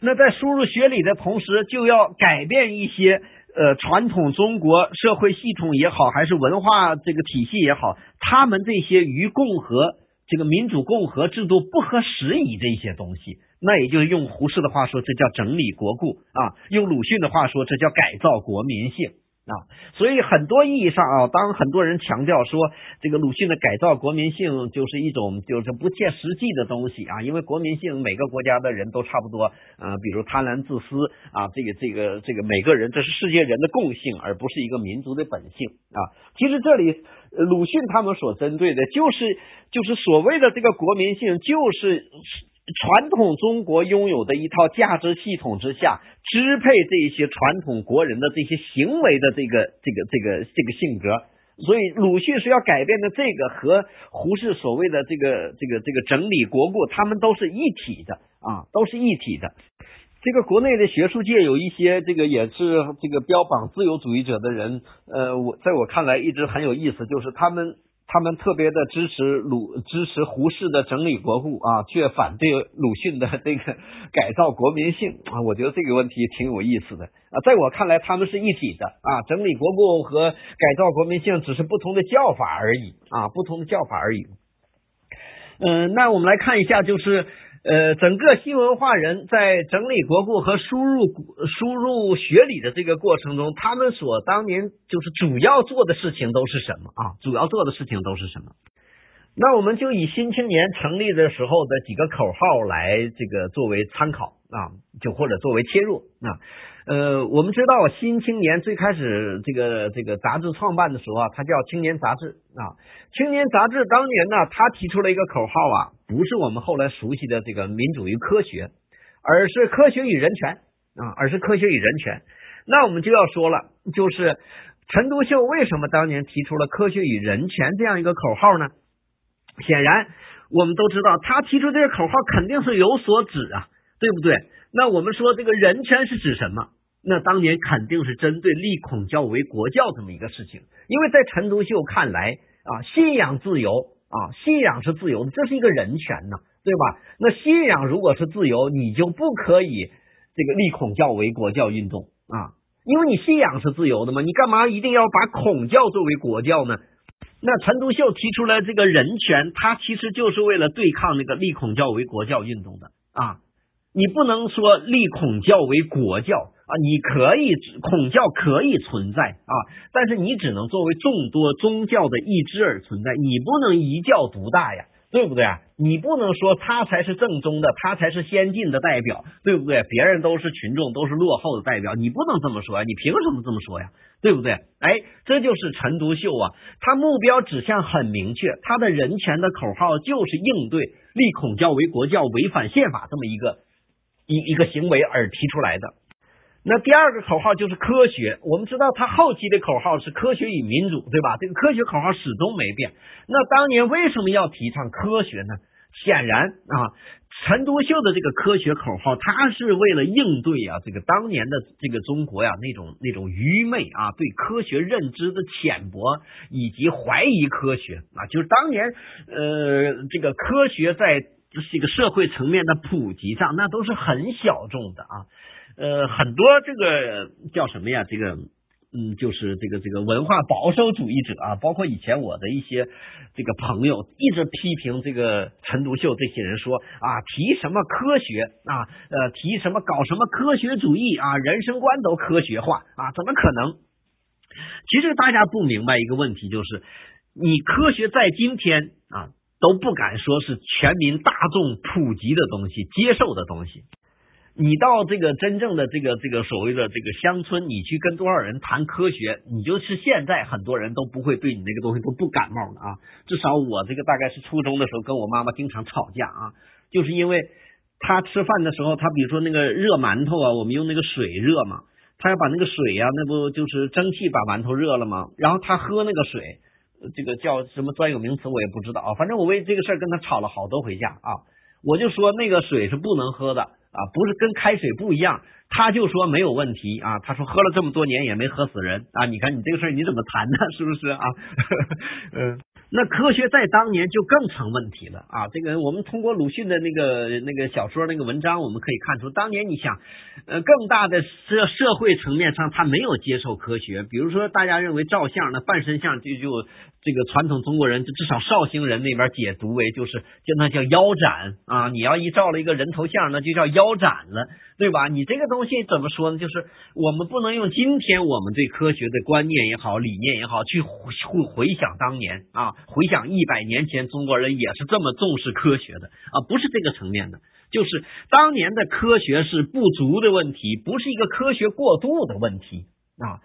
那在输入学理的同时，就要改变一些呃传统中国社会系统也好，还是文化这个体系也好，他们这些与共和这个民主共和制度不合时宜的一些东西，那也就是用胡适的话说，这叫整理国故啊；用鲁迅的话说，这叫改造国民性。啊，所以很多意义上啊，当很多人强调说这个鲁迅的改造国民性就是一种就是不切实际的东西啊，因为国民性每个国家的人都差不多，呃，比如贪婪自私啊，这个这个这个每个人这是世界人的共性，而不是一个民族的本性啊。其实这里鲁迅他们所针对的就是就是所谓的这个国民性，就是。传统中国拥有的一套价值系统之下，支配这些传统国人的这些行为的这个这个这个这个性格，所以鲁迅是要改变的。这个和胡适所谓的这个这个这个整理国故，他们都是一体的啊，都是一体的。这个国内的学术界有一些这个也是这个标榜自由主义者的人，呃，我在我看来一直很有意思，就是他们。他们特别的支持鲁支持胡适的整理国故啊，却反对鲁迅的这个改造国民性啊。我觉得这个问题挺有意思的啊。在我看来，他们是一体的啊，整理国故和改造国民性只是不同的叫法而已啊，不同的叫法而已。嗯，那我们来看一下，就是。呃，整个新文化人在整理国故和输入输入学理的这个过程中，他们所当年就是主要做的事情都是什么啊？主要做的事情都是什么？那我们就以新青年成立的时候的几个口号来这个作为参考啊，就或者作为切入啊。呃，我们知道新青年最开始这个这个杂志创办的时候啊，它叫青年杂志啊。青年杂志当年呢，他提出了一个口号啊，不是我们后来熟悉的这个民主与科学，而是科学与人权啊，而是科学与人权。那我们就要说了，就是陈独秀为什么当年提出了科学与人权这样一个口号呢？显然，我们都知道他提出这个口号肯定是有所指啊，对不对？那我们说这个人权是指什么？那当年肯定是针对立孔教为国教这么一个事情，因为在陈独秀看来啊，信仰自由啊，信仰是自由的，这是一个人权呐，对吧？那信仰如果是自由，你就不可以这个立孔教为国教运动啊，因为你信仰是自由的嘛，你干嘛一定要把孔教作为国教呢？那陈独秀提出来这个人权，他其实就是为了对抗那个立孔教为国教运动的啊。你不能说立孔教为国教啊，你可以孔教可以存在啊，但是你只能作为众多宗教的一支而存在，你不能一教独大呀。对不对啊？你不能说他才是正宗的，他才是先进的代表，对不对？别人都是群众，都是落后的代表，你不能这么说，你凭什么这么说呀？对不对？哎，这就是陈独秀啊，他目标指向很明确，他的人权的口号就是应对立孔教为国教、违反宪法这么一个一一个行为而提出来的。那第二个口号就是科学，我们知道他后期的口号是科学与民主，对吧？这个科学口号始终没变。那当年为什么要提倡科学呢？显然啊，陈独秀的这个科学口号，他是为了应对啊这个当年的这个中国呀那种那种愚昧啊对科学认知的浅薄以及怀疑科学啊，就是当年呃这个科学在这个社会层面的普及上，那都是很小众的啊。呃，很多这个叫什么呀？这个，嗯，就是这个这个文化保守主义者啊，包括以前我的一些这个朋友，一直批评这个陈独秀这些人说啊，提什么科学啊，呃，提什么搞什么科学主义啊，人生观都科学化啊，怎么可能？其实大家不明白一个问题，就是你科学在今天啊都不敢说是全民大众普及的东西，接受的东西。你到这个真正的这个这个所谓的这个乡村，你去跟多少人谈科学，你就是现在很多人都不会对你那个东西都不感冒的啊。至少我这个大概是初中的时候跟我妈妈经常吵架啊，就是因为他吃饭的时候，他比如说那个热馒头啊，我们用那个水热嘛，他要把那个水呀，那不就是蒸汽把馒头热了吗？然后他喝那个水，这个叫什么专有名词我也不知道啊。反正我为这个事儿跟他吵了好多回架啊，我就说那个水是不能喝的。啊，不是跟开水不一样，他就说没有问题啊。他说喝了这么多年也没喝死人啊。你看你这个事儿你怎么谈呢？是不是啊？嗯，那科学在当年就更成问题了啊。这个我们通过鲁迅的那个那个小说那个文章，我们可以看出，当年你想，呃，更大的社社会层面上，他没有接受科学。比如说，大家认为照相那半身像就就。这个传统中国人，至少绍兴人那边解读为就是就那叫腰斩啊！你要一照了一个人头像，那就叫腰斩了，对吧？你这个东西怎么说呢？就是我们不能用今天我们对科学的观念也好、理念也好，去回回想当年啊，回想一百年前中国人也是这么重视科学的啊，不是这个层面的，就是当年的科学是不足的问题，不是一个科学过度的问题啊。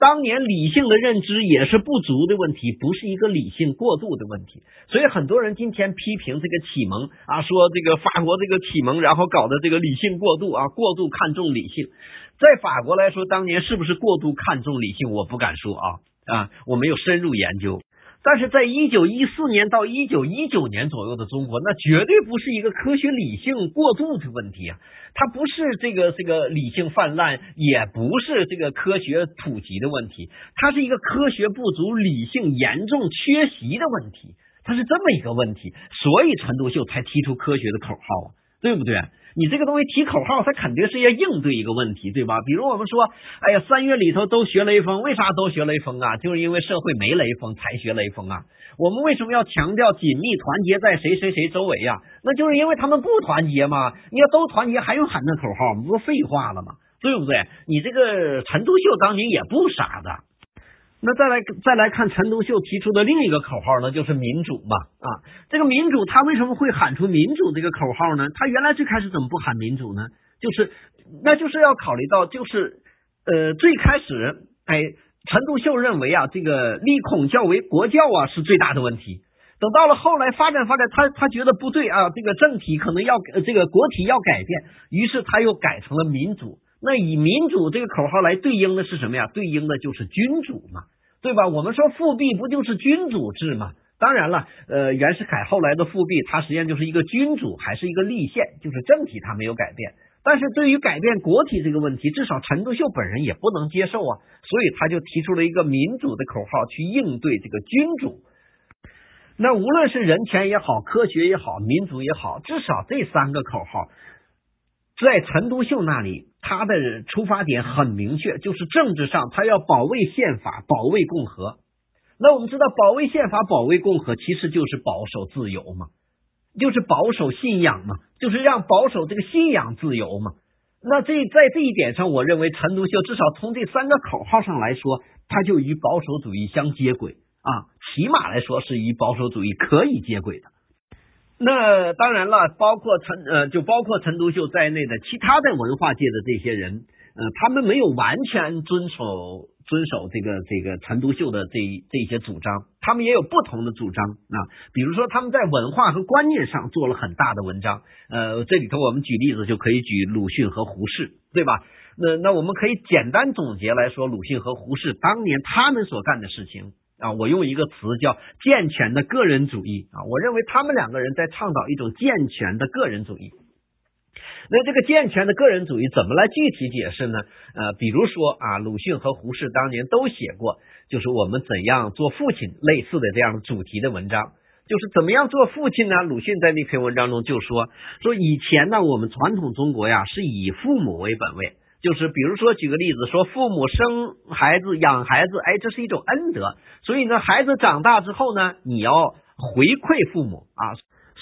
当年理性的认知也是不足的问题，不是一个理性过度的问题。所以很多人今天批评这个启蒙啊，说这个法国这个启蒙，然后搞的这个理性过度啊，过度看重理性。在法国来说，当年是不是过度看重理性？我不敢说啊啊，我没有深入研究。但是在一九一四年到一九一九年左右的中国，那绝对不是一个科学理性过度的问题啊，它不是这个这个理性泛滥，也不是这个科学普及的问题，它是一个科学不足、理性严重缺席的问题，它是这么一个问题，所以陈独秀才提出科学的口号啊，对不对？你这个东西提口号，它肯定是要应对一个问题，对吧？比如我们说，哎呀，三月里头都学雷锋，为啥都学雷锋啊？就是因为社会没雷锋才学雷锋啊。我们为什么要强调紧密团结在谁谁谁周围呀？那就是因为他们不团结嘛。你要都团结，还用喊那口号？不废话了吗？对不对？你这个陈独秀当年也不傻的。那再来再来看陈独秀提出的另一个口号呢，就是民主嘛啊，这个民主他为什么会喊出民主这个口号呢？他原来最开始怎么不喊民主呢？就是那就是要考虑到，就是呃最开始哎，陈独秀认为啊，这个立孔教为国教啊是最大的问题。等到了后来发展发展，他他觉得不对啊，这个政体可能要这个国体要改变，于是他又改成了民主。那以民主这个口号来对应的是什么呀？对应的就是君主嘛。对吧？我们说复辟不就是君主制吗？当然了，呃，袁世凯后来的复辟，他实际上就是一个君主，还是一个立宪，就是政体他没有改变。但是对于改变国体这个问题，至少陈独秀本人也不能接受啊，所以他就提出了一个民主的口号去应对这个君主。那无论是人权也好，科学也好，民主也好，至少这三个口号，在陈独秀那里，他的出发点很明确，就是政治上他要保卫宪法，保卫共和。那我们知道，保卫宪法、保卫共和，其实就是保守自由嘛，就是保守信仰嘛，就是让保守这个信仰自由嘛。那这在这一点上，我认为陈独秀至少从这三个口号上来说，他就与保守主义相接轨啊，起码来说是与保守主义可以接轨的。那当然了，包括陈呃，就包括陈独秀在内的其他的文化界的这些人，呃，他们没有完全遵守。遵守这个这个陈独秀的这这些主张，他们也有不同的主张啊。比如说，他们在文化和观念上做了很大的文章。呃，这里头我们举例子就可以举鲁迅和胡适，对吧？那那我们可以简单总结来说，鲁迅和胡适当年他们所干的事情啊，我用一个词叫健全的个人主义啊。我认为他们两个人在倡导一种健全的个人主义。那这个健全的个人主义怎么来具体解释呢？呃，比如说啊，鲁迅和胡适当年都写过，就是我们怎样做父亲类似的这样的主题的文章。就是怎么样做父亲呢？鲁迅在那篇文章中就说，说以前呢，我们传统中国呀是以父母为本位，就是比如说举个例子，说父母生孩子养孩子，哎，这是一种恩德，所以呢，孩子长大之后呢，你要回馈父母啊。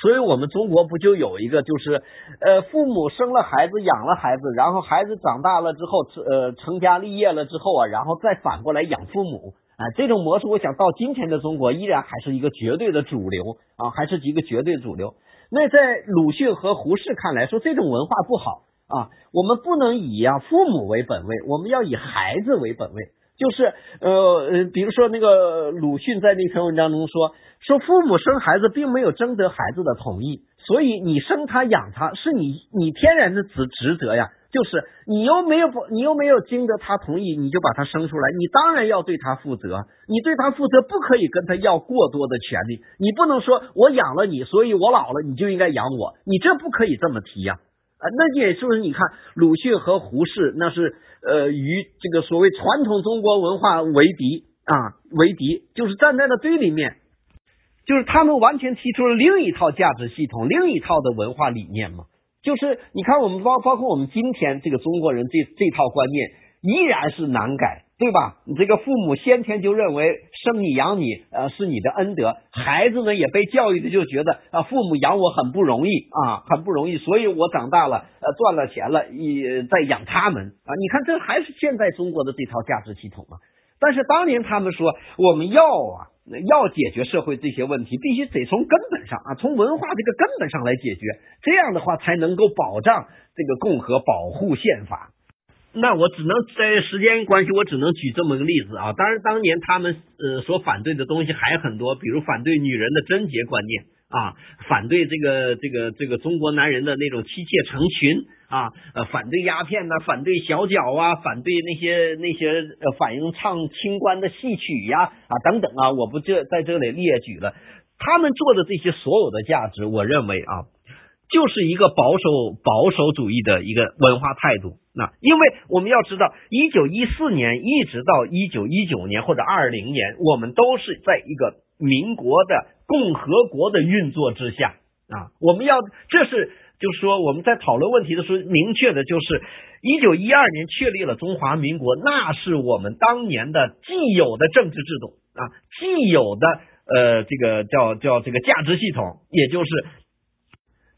所以我们中国不就有一个，就是呃，父母生了孩子，养了孩子，然后孩子长大了之后，呃，成家立业了之后啊，然后再反过来养父母啊，这种模式，我想到今天的中国依然还是一个绝对的主流啊，还是一个绝对主流。那在鲁迅和胡适看来，说这种文化不好啊，我们不能以啊父母为本位，我们要以孩子为本位。就是呃呃，比如说那个鲁迅在那篇文章中说。说父母生孩子并没有征得孩子的同意，所以你生他养他是你你天然的职职责呀，就是你又没有你又没有经得他同意，你就把他生出来，你当然要对他负责，你对他负责不可以跟他要过多的权利，你不能说我养了你，所以我老了你就应该养我，你这不可以这么提呀，啊那也就是你看鲁迅和胡适那是呃与这个所谓传统中国文化为敌啊为敌，就是站在了对立面。就是他们完全提出了另一套价值系统，另一套的文化理念嘛。就是你看，我们包包括我们今天这个中国人这这套观念依然是难改，对吧？你这个父母先天就认为生你养你呃是你的恩德，孩子呢也被教育的就觉得啊父母养我很不容易啊很不容易，所以我长大了呃赚了钱了也在养他们啊。你看这还是现在中国的这套价值系统嘛。但是当年他们说我们要啊。要解决社会这些问题，必须得从根本上啊，从文化这个根本上来解决，这样的话才能够保障这个共和，保护宪法。那我只能在时间关系，我只能举这么个例子啊。当然，当年他们呃所反对的东西还很多，比如反对女人的贞洁观念。啊，反对这个这个这个中国男人的那种妻妾成群啊，呃，反对鸦片呐，反对小脚啊，反对那些那些呃反映唱清官的戏曲呀啊等等啊，我不这在这里列举了，他们做的这些所有的价值，我认为啊，就是一个保守保守主义的一个文化态度。那因为我们要知道，一九一四年一直到一九一九年或者二零年，我们都是在一个民国的。共和国的运作之下啊，我们要这是就是说我们在讨论问题的时候，明确的就是一九一二年确立了中华民国，那是我们当年的既有的政治制度啊，既有的呃这个叫叫这个价值系统，也就是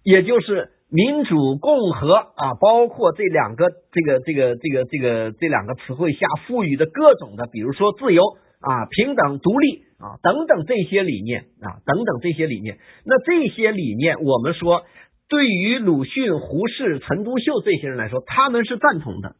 也就是民主共和啊，包括这两个这个这个这个这个这两个词汇下赋予的各种的，比如说自由啊、平等、独立。啊，等等这些理念啊，等等这些理念，那这些理念，我们说对于鲁迅、胡适、陈独秀这些人来说，他们是赞同的。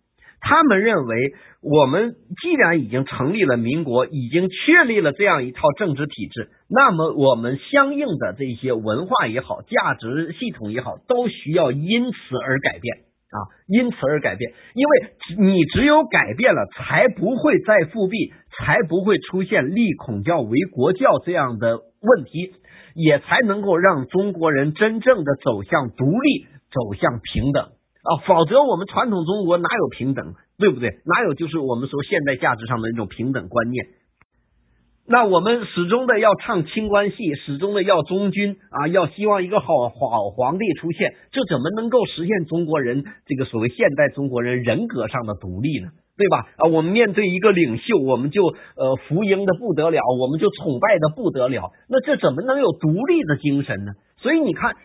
他们认为，我们既然已经成立了民国，已经确立了这样一套政治体制，那么我们相应的这些文化也好，价值系统也好，都需要因此而改变啊，因此而改变，因为你只有改变了，才不会再复辟。才不会出现立孔教为国教这样的问题，也才能够让中国人真正的走向独立，走向平等啊！否则，我们传统中国哪有平等，对不对？哪有就是我们说现代价值上的那种平等观念？那我们始终的要唱清官戏，始终的要忠君啊，要希望一个好好皇帝出现，这怎么能够实现中国人这个所谓现代中国人人格上的独立呢？对吧？啊，我们面对一个领袖，我们就呃服膺的不得了，我们就崇拜的不得了，那这怎么能有独立的精神呢？所以你看。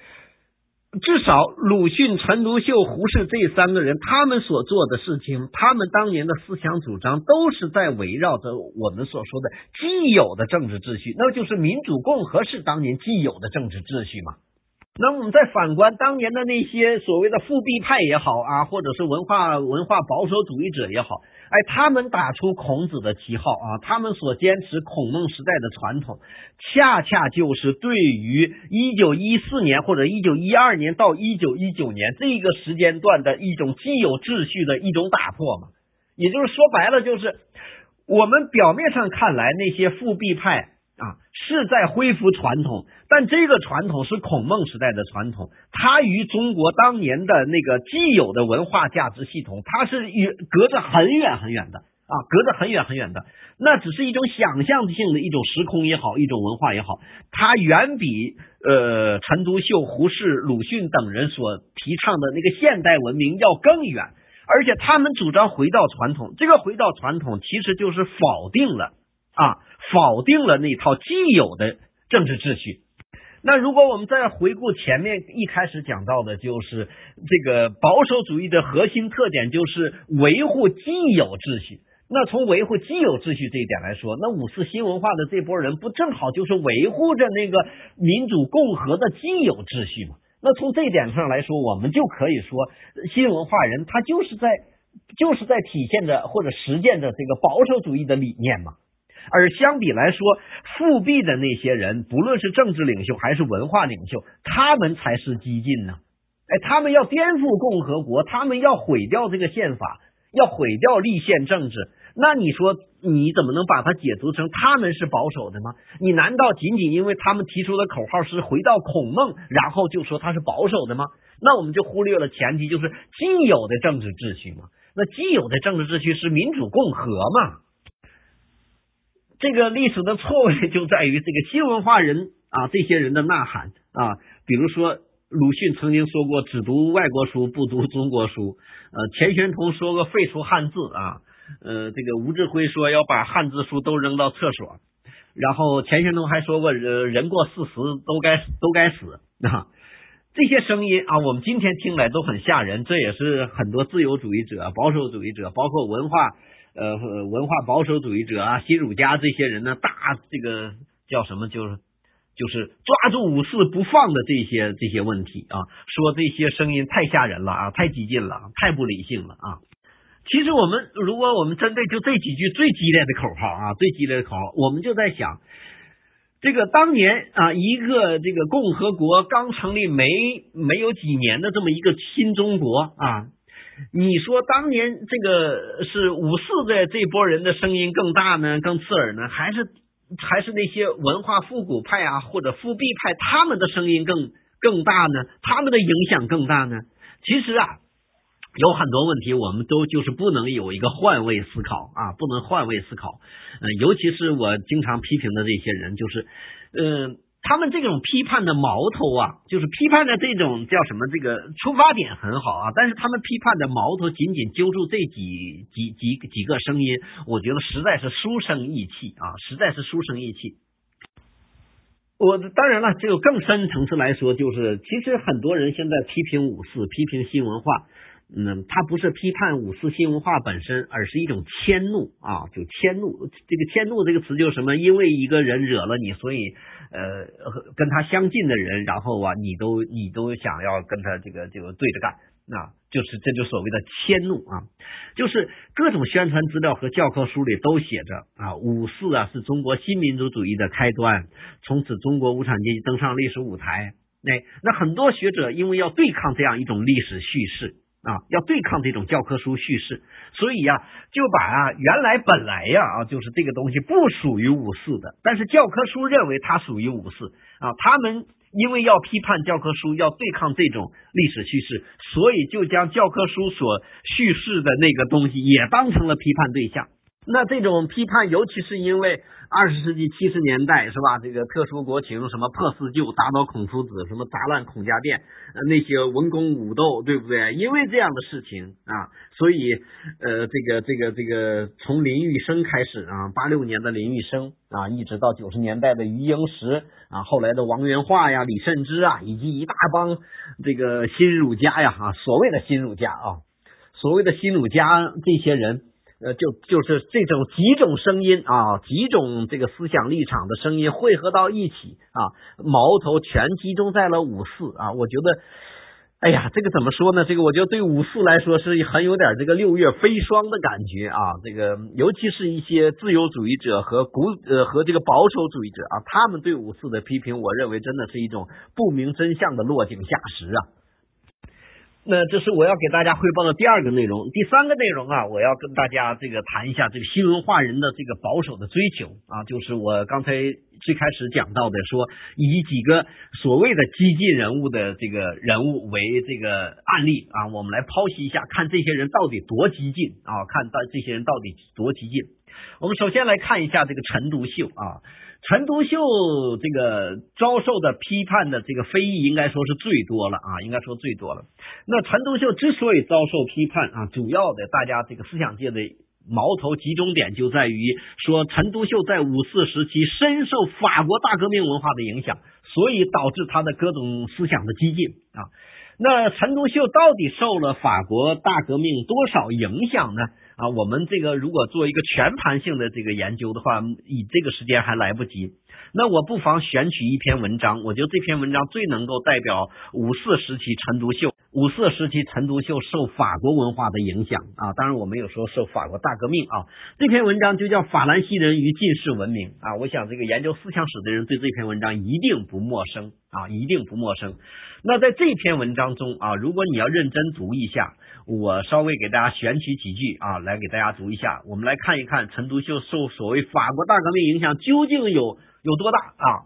至少鲁迅、陈独秀、胡适这三个人，他们所做的事情，他们当年的思想主张，都是在围绕着我们所说的既有的政治秩序，那就是民主共和是当年既有的政治秩序嘛。那我们再反观当年的那些所谓的复辟派也好啊，或者是文化文化保守主义者也好。哎，他们打出孔子的旗号啊，他们所坚持孔孟时代的传统，恰恰就是对于一九一四年或者一九一二年到一九一九年这个时间段的一种既有秩序的一种打破嘛。也就是说白了，就是我们表面上看来那些复辟派。啊，是在恢复传统，但这个传统是孔孟时代的传统，它与中国当年的那个既有的文化价值系统，它是与隔着很远很远的啊，隔着很远很远的，那只是一种想象性的一种时空也好，一种文化也好，它远比呃陈独秀、胡适、鲁迅等人所提倡的那个现代文明要更远，而且他们主张回到传统，这个回到传统其实就是否定了啊。否定了那套既有的政治秩序。那如果我们再回顾前面一开始讲到的，就是这个保守主义的核心特点就是维护既有秩序。那从维护既有秩序这一点来说，那五四新文化的这波人不正好就是维护着那个民主共和的既有秩序吗？那从这一点上来说，我们就可以说，新文化人他就是在就是在体现着或者实践着这个保守主义的理念嘛。而相比来说，复辟的那些人，不论是政治领袖还是文化领袖，他们才是激进呢。哎，他们要颠覆共和国，他们要毁掉这个宪法，要毁掉立宪政治。那你说，你怎么能把它解读成他们是保守的吗？你难道仅仅因为他们提出的口号是回到孔孟，然后就说他是保守的吗？那我们就忽略了前提，就是既有的政治秩序嘛。那既有的政治秩序是民主共和嘛？这个历史的错位就在于这个新文化人啊，这些人的呐喊啊，比如说鲁迅曾经说过“只读外国书，不读中国书”，呃，钱玄同说过“废除汉字”啊，呃，这个吴志辉说要把汉字书都扔到厕所，然后钱玄同还说过“人人过四十都该都该死”啊，这些声音啊，我们今天听来都很吓人，这也是很多自由主义者、保守主义者，包括文化。呃，文化保守主义者啊，新儒家这些人呢，大这个叫什么？就是就是抓住五四不放的这些这些问题啊，说这些声音太吓人了啊，太激进了，太不理性了啊。其实我们如果我们针对就这几句最激烈的口号啊，最激烈的口号，我们就在想，这个当年啊，一个这个共和国刚成立没没有几年的这么一个新中国啊。你说当年这个是五四的这波人的声音更大呢，更刺耳呢，还是还是那些文化复古派啊或者复辟派他们的声音更更大呢？他们的影响更大呢？其实啊，有很多问题我们都就是不能有一个换位思考啊，不能换位思考。嗯，尤其是我经常批评的这些人，就是嗯。他们这种批判的矛头啊，就是批判的这种叫什么？这个出发点很好啊，但是他们批判的矛头仅仅揪住这几几几几个声音，我觉得实在是书生意气啊，实在是书生意气。我当然了，就更深层次来说，就是其实很多人现在批评五四，批评新文化。嗯，他不是批判五四新文化本身，而是一种迁怒啊，就迁怒。这个迁怒这个词就是什么？因为一个人惹了你，所以呃，和跟他相近的人，然后啊，你都你都想要跟他这个这个对着干，那就是这就所谓的迁怒啊。就是各种宣传资料和教科书里都写着啊，五四啊是中国新民主主义的开端，从此中国无产阶级登上历史舞台。那那很多学者因为要对抗这样一种历史叙事。啊，要对抗这种教科书叙事，所以呀，就把啊原来本来呀啊就是这个东西不属于五四的，但是教科书认为它属于五四啊。他们因为要批判教科书，要对抗这种历史叙事，所以就将教科书所叙事的那个东西也当成了批判对象。那这种批判，尤其是因为。二十世纪七十年代是吧？这个特殊国情，什么破四旧、打倒孔夫子，什么砸烂孔家店，那些文攻武斗，对不对？因为这样的事情啊，所以呃，这个这个这个，从林玉生开始啊，八六年的林玉生啊，一直到九十年代的余英时啊，后来的王元化呀、李慎之啊，以及一大帮这个新儒家呀，哈，所谓的新儒家啊，所谓的新儒家这些人。呃，就就是这种几种声音啊，几种这个思想立场的声音汇合到一起啊，矛头全集中在了五四啊。我觉得，哎呀，这个怎么说呢？这个我觉得对五四来说是很有点这个六月飞霜的感觉啊。这个尤其是一些自由主义者和古呃和这个保守主义者啊，他们对五四的批评，我认为真的是一种不明真相的落井下石啊。那这是我要给大家汇报的第二个内容，第三个内容啊，我要跟大家这个谈一下这个新文化人的这个保守的追求啊，就是我刚才最开始讲到的，说以几个所谓的激进人物的这个人物为这个案例啊，我们来剖析一下，看这些人到底多激进啊，看到这些人到底多激进。我们首先来看一下这个陈独秀啊。陈独秀这个遭受的批判的这个非议，应该说是最多了啊，应该说最多了。那陈独秀之所以遭受批判啊，主要的大家这个思想界的矛头集中点就在于说，陈独秀在五四时期深受法国大革命文化的影响，所以导致他的各种思想的激进啊。那陈独秀到底受了法国大革命多少影响呢？啊，我们这个如果做一个全盘性的这个研究的话，以这个时间还来不及。那我不妨选取一篇文章，我觉得这篇文章最能够代表五四时期陈独秀。五四时期陈独秀受法国文化的影响啊，当然我没有说受法国大革命啊。这篇文章就叫《法兰西人与近世文明》啊。我想这个研究思想史的人对这篇文章一定不陌生啊，一定不陌生。那在这篇文章中啊，如果你要认真读一下。我稍微给大家选取几句啊，来给大家读一下。我们来看一看陈独秀受所谓法国大革命影响究竟有有多大啊？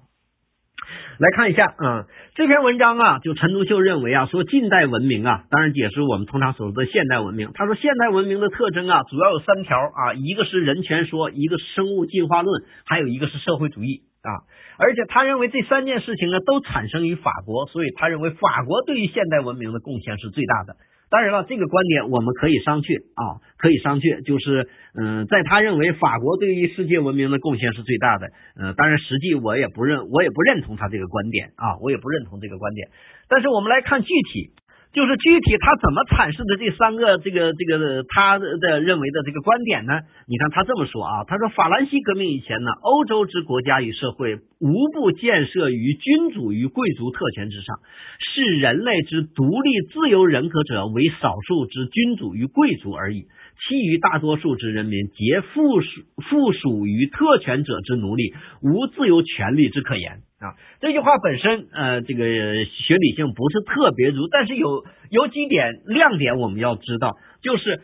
来看一下啊，这篇文章啊，就陈独秀认为啊，说近代文明啊，当然解释我们通常所说的现代文明。他说现代文明的特征啊，主要有三条啊，一个是人权说，一个是生物进化论，还有一个是社会主义啊。而且他认为这三件事情呢，都产生于法国，所以他认为法国对于现代文明的贡献是最大的。当然了，这个观点我们可以商榷啊，可以商榷。就是，嗯，在他认为法国对于世界文明的贡献是最大的，呃，当然实际我也不认，我也不认同他这个观点啊，我也不认同这个观点。但是我们来看具体。就是具体他怎么阐释的这三个这个这个他的认为的这个观点呢？你看他这么说啊，他说法兰西革命以前呢，欧洲之国家与社会无不建设于君主与贵族特权之上，视人类之独立自由人格者为少数之君主与贵族而已。其余大多数之人民，皆附属附属于特权者之奴隶，无自由权利之可言啊！这句话本身，呃，这个学理性不是特别足，但是有有几点亮点我们要知道，就是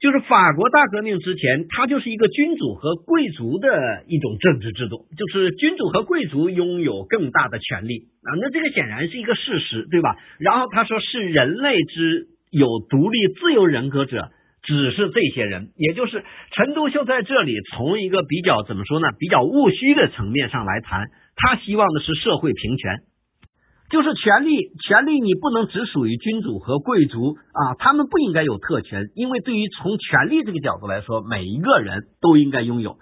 就是法国大革命之前，它就是一个君主和贵族的一种政治制度，就是君主和贵族拥有更大的权利啊，那这个显然是一个事实，对吧？然后他说是人类之有独立自由人格者。只是这些人，也就是陈独秀在这里从一个比较怎么说呢，比较务虚的层面上来谈，他希望的是社会平权，就是权力，权力你不能只属于君主和贵族啊，他们不应该有特权，因为对于从权力这个角度来说，每一个人都应该拥有，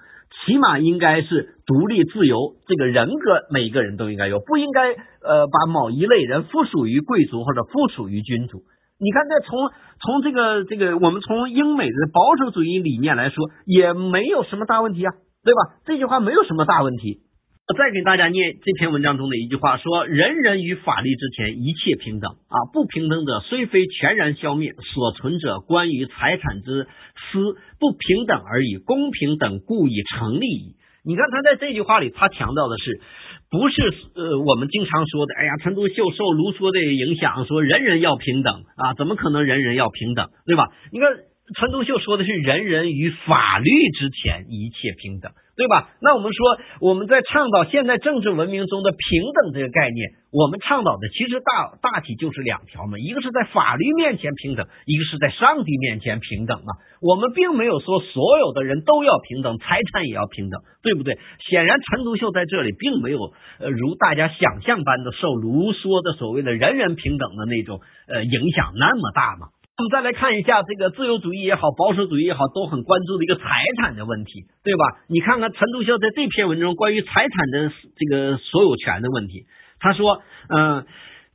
起码应该是独立自由这个人格，每一个人都应该有，不应该呃把某一类人附属于贵族或者附属于君主。你看，这从从这个这个，我们从英美的保守主义理念来说，也没有什么大问题啊，对吧？这句话没有什么大问题。我再给大家念这篇文章中的一句话，说：“人人于法律之前一切平等啊，不平等者虽非全然消灭，所存者关于财产之私不平等而已，公平等故已成立矣。”你看他在这句话里，他强调的是。不是呃，我们经常说的，哎呀，陈独秀受卢梭的影响，说人人要平等啊，怎么可能人人要平等，对吧？你看陈独秀说的是人人于法律之前一切平等，对吧？那我们说我们在倡导现代政治文明中的平等这个概念，我们倡导的其实大大体就是两条嘛，一个是在法律面前平等，一个是在上帝面前平等嘛。我们并没有说所有的人都要平等，财产也要平等，对不对？显然陈独秀在这里并没有呃如大家想象般的受卢梭的所谓的人人平等的那种呃影响那么大嘛。我们再来看一下这个自由主义也好，保守主义也好，都很关注的一个财产的问题，对吧？你看看陈独秀在这篇文章关于财产的这个所有权的问题，他说，嗯，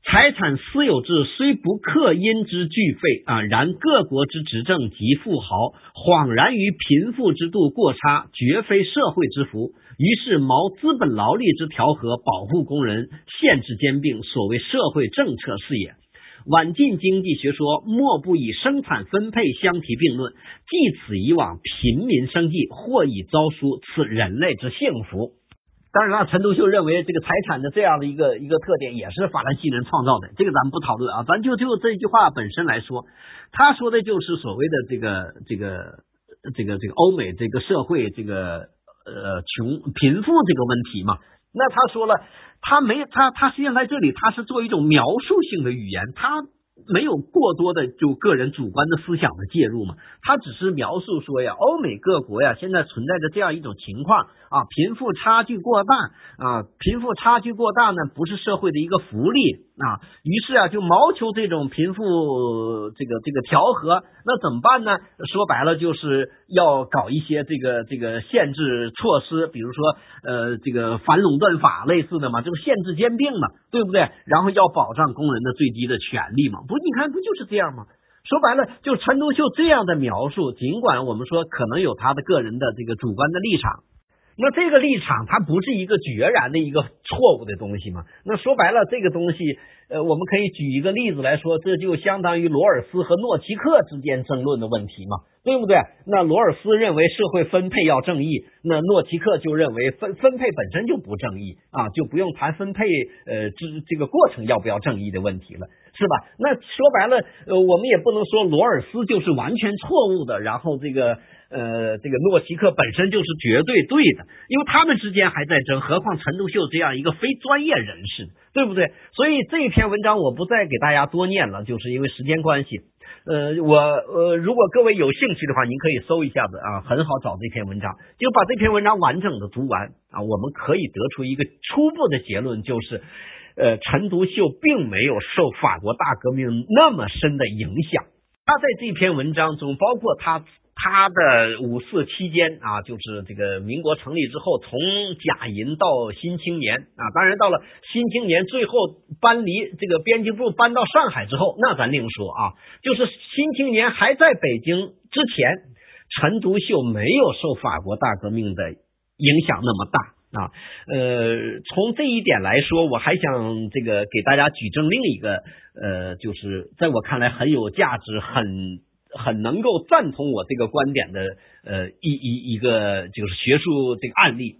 财产私有制虽不克因之俱废啊，然各国之执政及富豪恍然于贫富之度过差，绝非社会之福。于是谋资本劳力之调和，保护工人，限制兼并，所谓社会政策是也。晚近经济学说，莫不以生产分配相提并论。继此以往，平民生计或已遭疏，此人类之幸福。当然了，陈独秀认为这个财产的这样的一个一个特点，也是法兰西人创造的。这个咱们不讨论啊，咱就就这句话本身来说，他说的就是所谓的这个这个这个这个欧美这个社会这个呃穷贫富这个问题嘛。那他说了。他没他他实际上在这里，他是做一种描述性的语言，他没有过多的就个人主观的思想的介入嘛，他只是描述说呀，欧美各国呀现在存在着这样一种情况。啊，贫富差距过大啊，贫富差距过大呢，不是社会的一个福利啊。于是啊，就谋求这种贫富这个这个调和。那怎么办呢？说白了，就是要搞一些这个这个限制措施，比如说呃，这个反垄断法类似的嘛，这个限制兼并嘛，对不对？然后要保障工人的最低的权利嘛。不，你看不就是这样吗？说白了，就陈独秀这样的描述，尽管我们说可能有他的个人的这个主观的立场。那这个立场，它不是一个决然的一个错误的东西吗？那说白了，这个东西，呃，我们可以举一个例子来说，这就相当于罗尔斯和诺奇克之间争论的问题嘛，对不对？那罗尔斯认为社会分配要正义，那诺奇克就认为分分配本身就不正义啊，就不用谈分配呃这这个过程要不要正义的问题了，是吧？那说白了，呃，我们也不能说罗尔斯就是完全错误的，然后这个。呃，这个诺奇克本身就是绝对对的，因为他们之间还在争，何况陈独秀这样一个非专业人士，对不对？所以这一篇文章我不再给大家多念了，就是因为时间关系。呃，我呃，如果各位有兴趣的话，您可以搜一下子啊，很好找这篇文章，就把这篇文章完整的读完啊，我们可以得出一个初步的结论，就是呃，陈独秀并没有受法国大革命那么深的影响。他在这篇文章中，包括他。他的五四期间啊，就是这个民国成立之后，从甲寅到新青年啊，当然到了新青年最后搬离这个编辑部搬到上海之后，那咱另说啊。就是新青年还在北京之前，陈独秀没有受法国大革命的影响那么大啊。呃，从这一点来说，我还想这个给大家举证另一个呃，就是在我看来很有价值很。很能够赞同我这个观点的，呃，一一一个就是学术这个案例，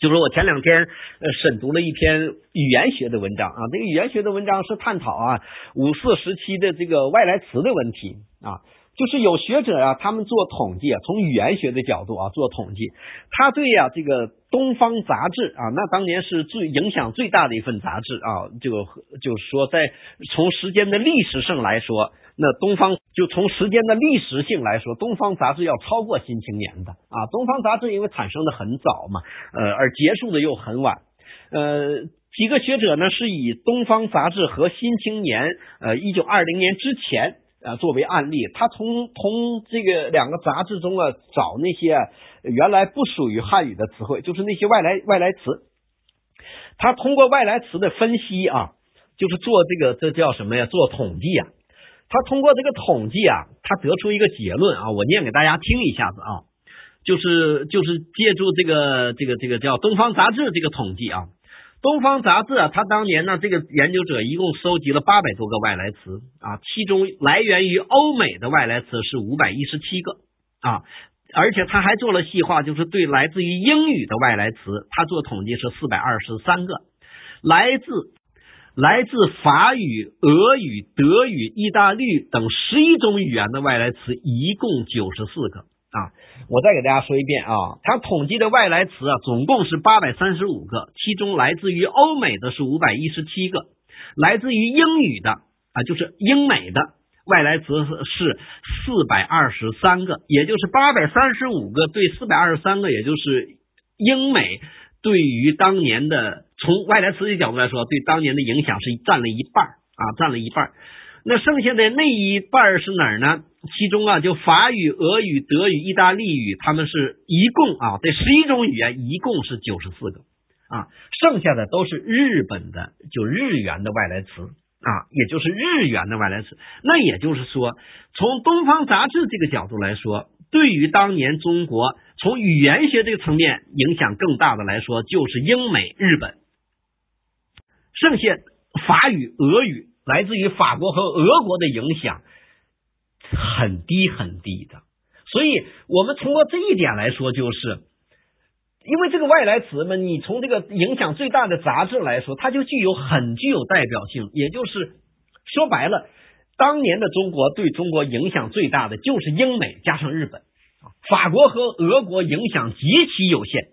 就是我前两天呃审读了一篇语言学的文章啊，这个语言学的文章是探讨啊五四时期的这个外来词的问题啊。就是有学者啊，他们做统计啊，从语言学的角度啊做统计，他对呀这个《东方杂志》啊，那当年是最影响最大的一份杂志啊，就就是说在从时间的历史上来说，那东方就从时间的历史性来说，《东方杂志》要超过《新青年》的啊，《东方杂志》因为产生的很早嘛，呃，而结束的又很晚，呃，几个学者呢是以《东方杂志》和《新青年》呃一九二零年之前。啊，作为案例，他从从这个两个杂志中啊找那些原来不属于汉语的词汇，就是那些外来外来词。他通过外来词的分析啊，就是做这个这叫什么呀？做统计啊。他通过这个统计啊，他得出一个结论啊，我念给大家听一下子啊，就是就是借助这个这个这个叫《东方杂志》这个统计啊。东方杂志啊，他当年呢，这个研究者一共收集了八百多个外来词啊，其中来源于欧美的外来词是五百一十七个啊，而且他还做了细化，就是对来自于英语的外来词，他做统计是四百二十三个，来自来自法语、俄语、德语、意大利等十一种语言的外来词一共九十四个啊。我再给大家说一遍啊，他统计的外来词啊，总共是八百三十五个，其中来自于欧美的是五百一十七个，来自于英语的啊，就是英美的外来词是四百二十三个，也就是八百三十五个对四百二十三个，也就是英美对于当年的从外来词的角度来说，对当年的影响是占了一半啊，占了一半。那剩下的那一半是哪儿呢？其中啊，就法语、俄语、德语、意大利语，他们是一共啊，这十一种语言一共是九十四个啊，剩下的都是日本的，就日元的外来词啊，也就是日元的外来词。那也就是说，从东方杂志这个角度来说，对于当年中国从语言学这个层面影响更大的来说，就是英美日本，剩下法语、俄语。来自于法国和俄国的影响很低很低的，所以我们通过这一点来说，就是因为这个外来词嘛，你从这个影响最大的杂志来说，它就具有很具有代表性。也就是说白了，当年的中国对中国影响最大的就是英美加上日本，法国和俄国影响极其有限。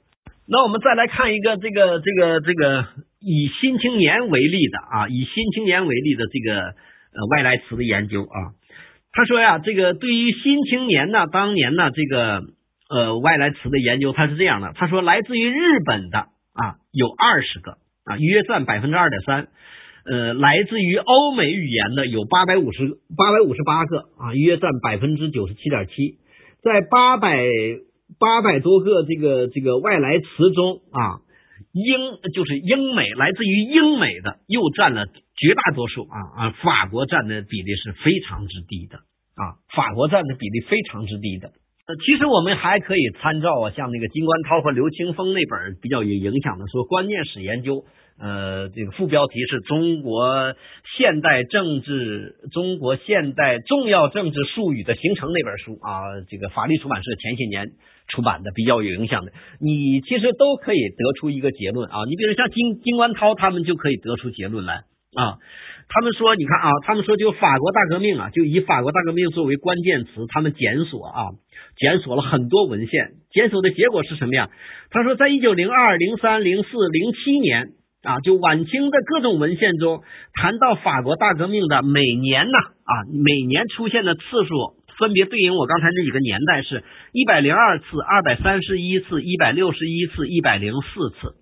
那我们再来看一个这个这个这个。以《新青年》为例的啊，以《新青年》为例的这个呃外来词的研究啊，他说呀，这个对于《新青年》呢，当年呢这个呃外来词的研究，他是这样的，他说来自于日本的啊有二十个啊，约占百分之二点三，呃，来自于欧美语言的有八百五十八百五十八个啊，约占百分之九十七点七，在八百八百多个这个这个外来词中啊。英就是英美，来自于英美的又占了绝大多数啊啊，法国占的比例是非常之低的啊，法国占的比例非常之低的。呃，其实我们还可以参照啊，像那个金冠涛和刘青峰那本比较有影响的说观念史研究，呃，这个副标题是中国现代政治、中国现代重要政治术语的形成那本书啊，这个法律出版社前些年。出版的比较有影响的，你其实都可以得出一个结论啊。你比如像金金观涛他们就可以得出结论来啊。他们说，你看啊，他们说就法国大革命啊，就以法国大革命作为关键词，他们检索啊，检索了很多文献，检索的结果是什么呀？他说，在一九零二、零三、零四、零七年啊，就晚清的各种文献中谈到法国大革命的每年呢啊，每年出现的次数。分别对应我刚才那几个年代是一百零二次、二百三十一次、一百六十一次、一百零四次，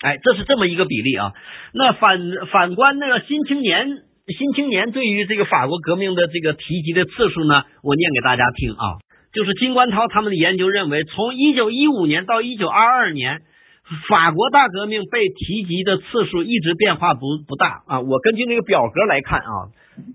哎，这是这么一个比例啊。那反反观那个《新青年》，《新青年》对于这个法国革命的这个提及的次数呢，我念给大家听啊。就是金观涛他们的研究认为，从一九一五年到一九二二年，法国大革命被提及的次数一直变化不不大啊。我根据那个表格来看啊，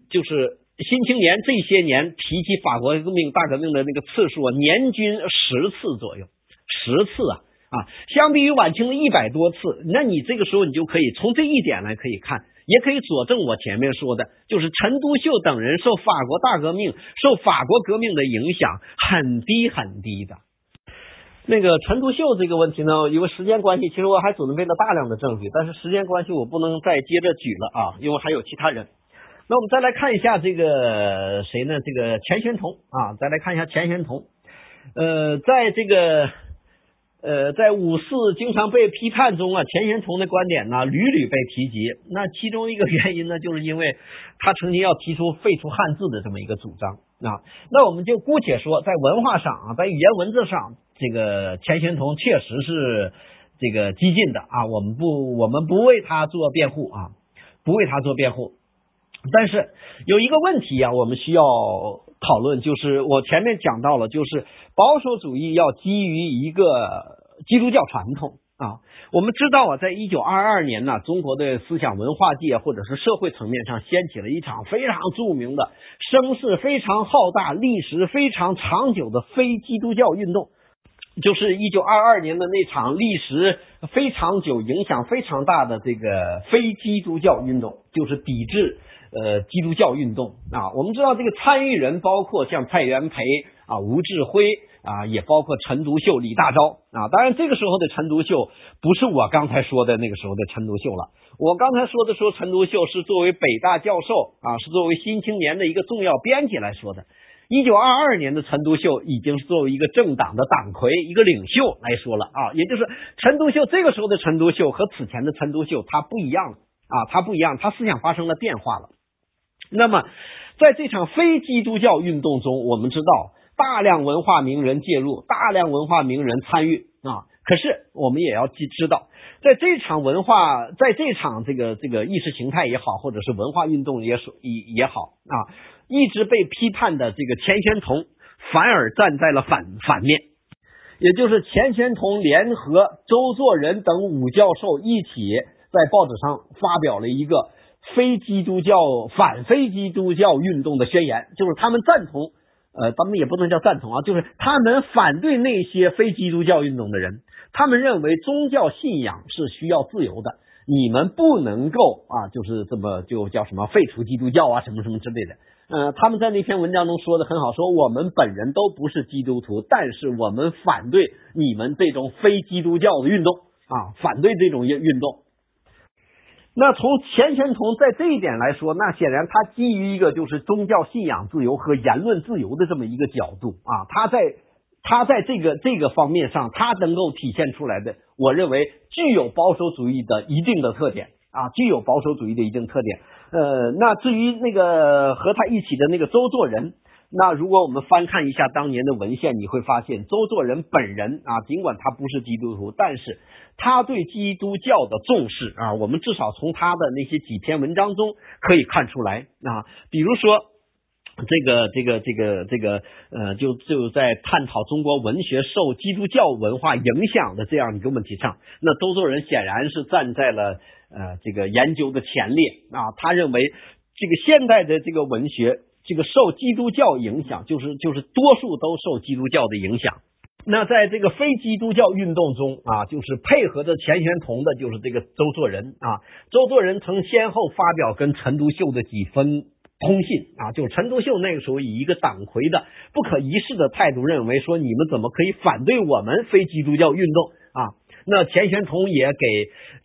就是。新青年这些年提起法国革命、大革命的那个次数啊，年均十次左右，十次啊啊，相比于晚清的一百多次，那你这个时候你就可以从这一点来可以看，也可以佐证我前面说的，就是陈独秀等人受法国大革命、受法国革命的影响很低很低的。那个陈独秀这个问题呢，因为时间关系，其实我还准备了大量的证据，但是时间关系我不能再接着举了啊，因为还有其他人。那我们再来看一下这个谁呢？这个钱玄同啊，再来看一下钱玄同。呃，在这个呃，在五四经常被批判中啊，钱玄同的观点呢屡屡被提及。那其中一个原因呢，就是因为他曾经要提出废除汉字的这么一个主张啊。那我们就姑且说，在文化上啊，在语言文字上，这个钱玄同确实是这个激进的啊。我们不，我们不为他做辩护啊，不为他做辩护。但是有一个问题啊，我们需要讨论，就是我前面讲到了，就是保守主义要基于一个基督教传统啊。我们知道啊，在一九二二年呢，中国的思想文化界或者是社会层面上掀起了一场非常著名的、声势非常浩大、历史非常长久的非基督教运动，就是一九二二年的那场历史非常久、影响非常大的这个非基督教运动，就是抵制。呃，基督教运动啊，我们知道这个参与人包括像蔡元培啊、吴志辉啊，也包括陈独秀、李大钊啊。当然，这个时候的陈独秀不是我刚才说的那个时候的陈独秀了。我刚才说的说陈独秀是作为北大教授啊，是作为《新青年》的一个重要编辑来说的。一九二二年的陈独秀已经是作为一个政党的党魁、一个领袖来说了啊，也就是陈独秀这个时候的陈独秀和此前的陈独秀他不一样了啊，他不一样，他思想发生了变化了。那么，在这场非基督教运动中，我们知道大量文化名人介入，大量文化名人参与啊。可是我们也要记知道，在这场文化，在这场这个这个意识形态也好，或者是文化运动也也也好啊，一直被批判的这个钱玄同，反而站在了反反面，也就是钱玄同联合周作人等五教授一起在报纸上发表了一个非基督教反非基督教运动的宣言，就是他们赞同，呃，咱们也不能叫赞同啊，就是他们反对那些非基督教运动的人。他们认为宗教信仰是需要自由的，你们不能够啊，就是这么就叫什么废除基督教啊，什么什么之类的。呃，他们在那篇文章中说的很好，说我们本人都不是基督徒，但是我们反对你们这种非基督教的运动啊，反对这种运运动。那从钱玄同在这一点来说，那显然他基于一个就是宗教信仰自由和言论自由的这么一个角度啊，他在。他在这个这个方面上，他能够体现出来的，我认为具有保守主义的一定的特点啊，具有保守主义的一定特点。呃，那至于那个和他一起的那个周作人，那如果我们翻看一下当年的文献，你会发现周作人本人啊，尽管他不是基督徒，但是他对基督教的重视啊，我们至少从他的那些几篇文章中可以看出来啊，比如说。这个这个这个这个呃，就就在探讨中国文学受基督教文化影响的这样一个问题上，那周作人显然是站在了呃这个研究的前列啊。他认为这个现代的这个文学，这个受基督教影响，就是就是多数都受基督教的影响。那在这个非基督教运动中啊，就是配合着钱玄同的，就是这个周作人啊。周作人曾先后发表跟陈独秀的几分。通信啊，就是陈独秀那个时候以一个党魁的不可一世的态度，认为说你们怎么可以反对我们非基督教运动？那钱玄同也给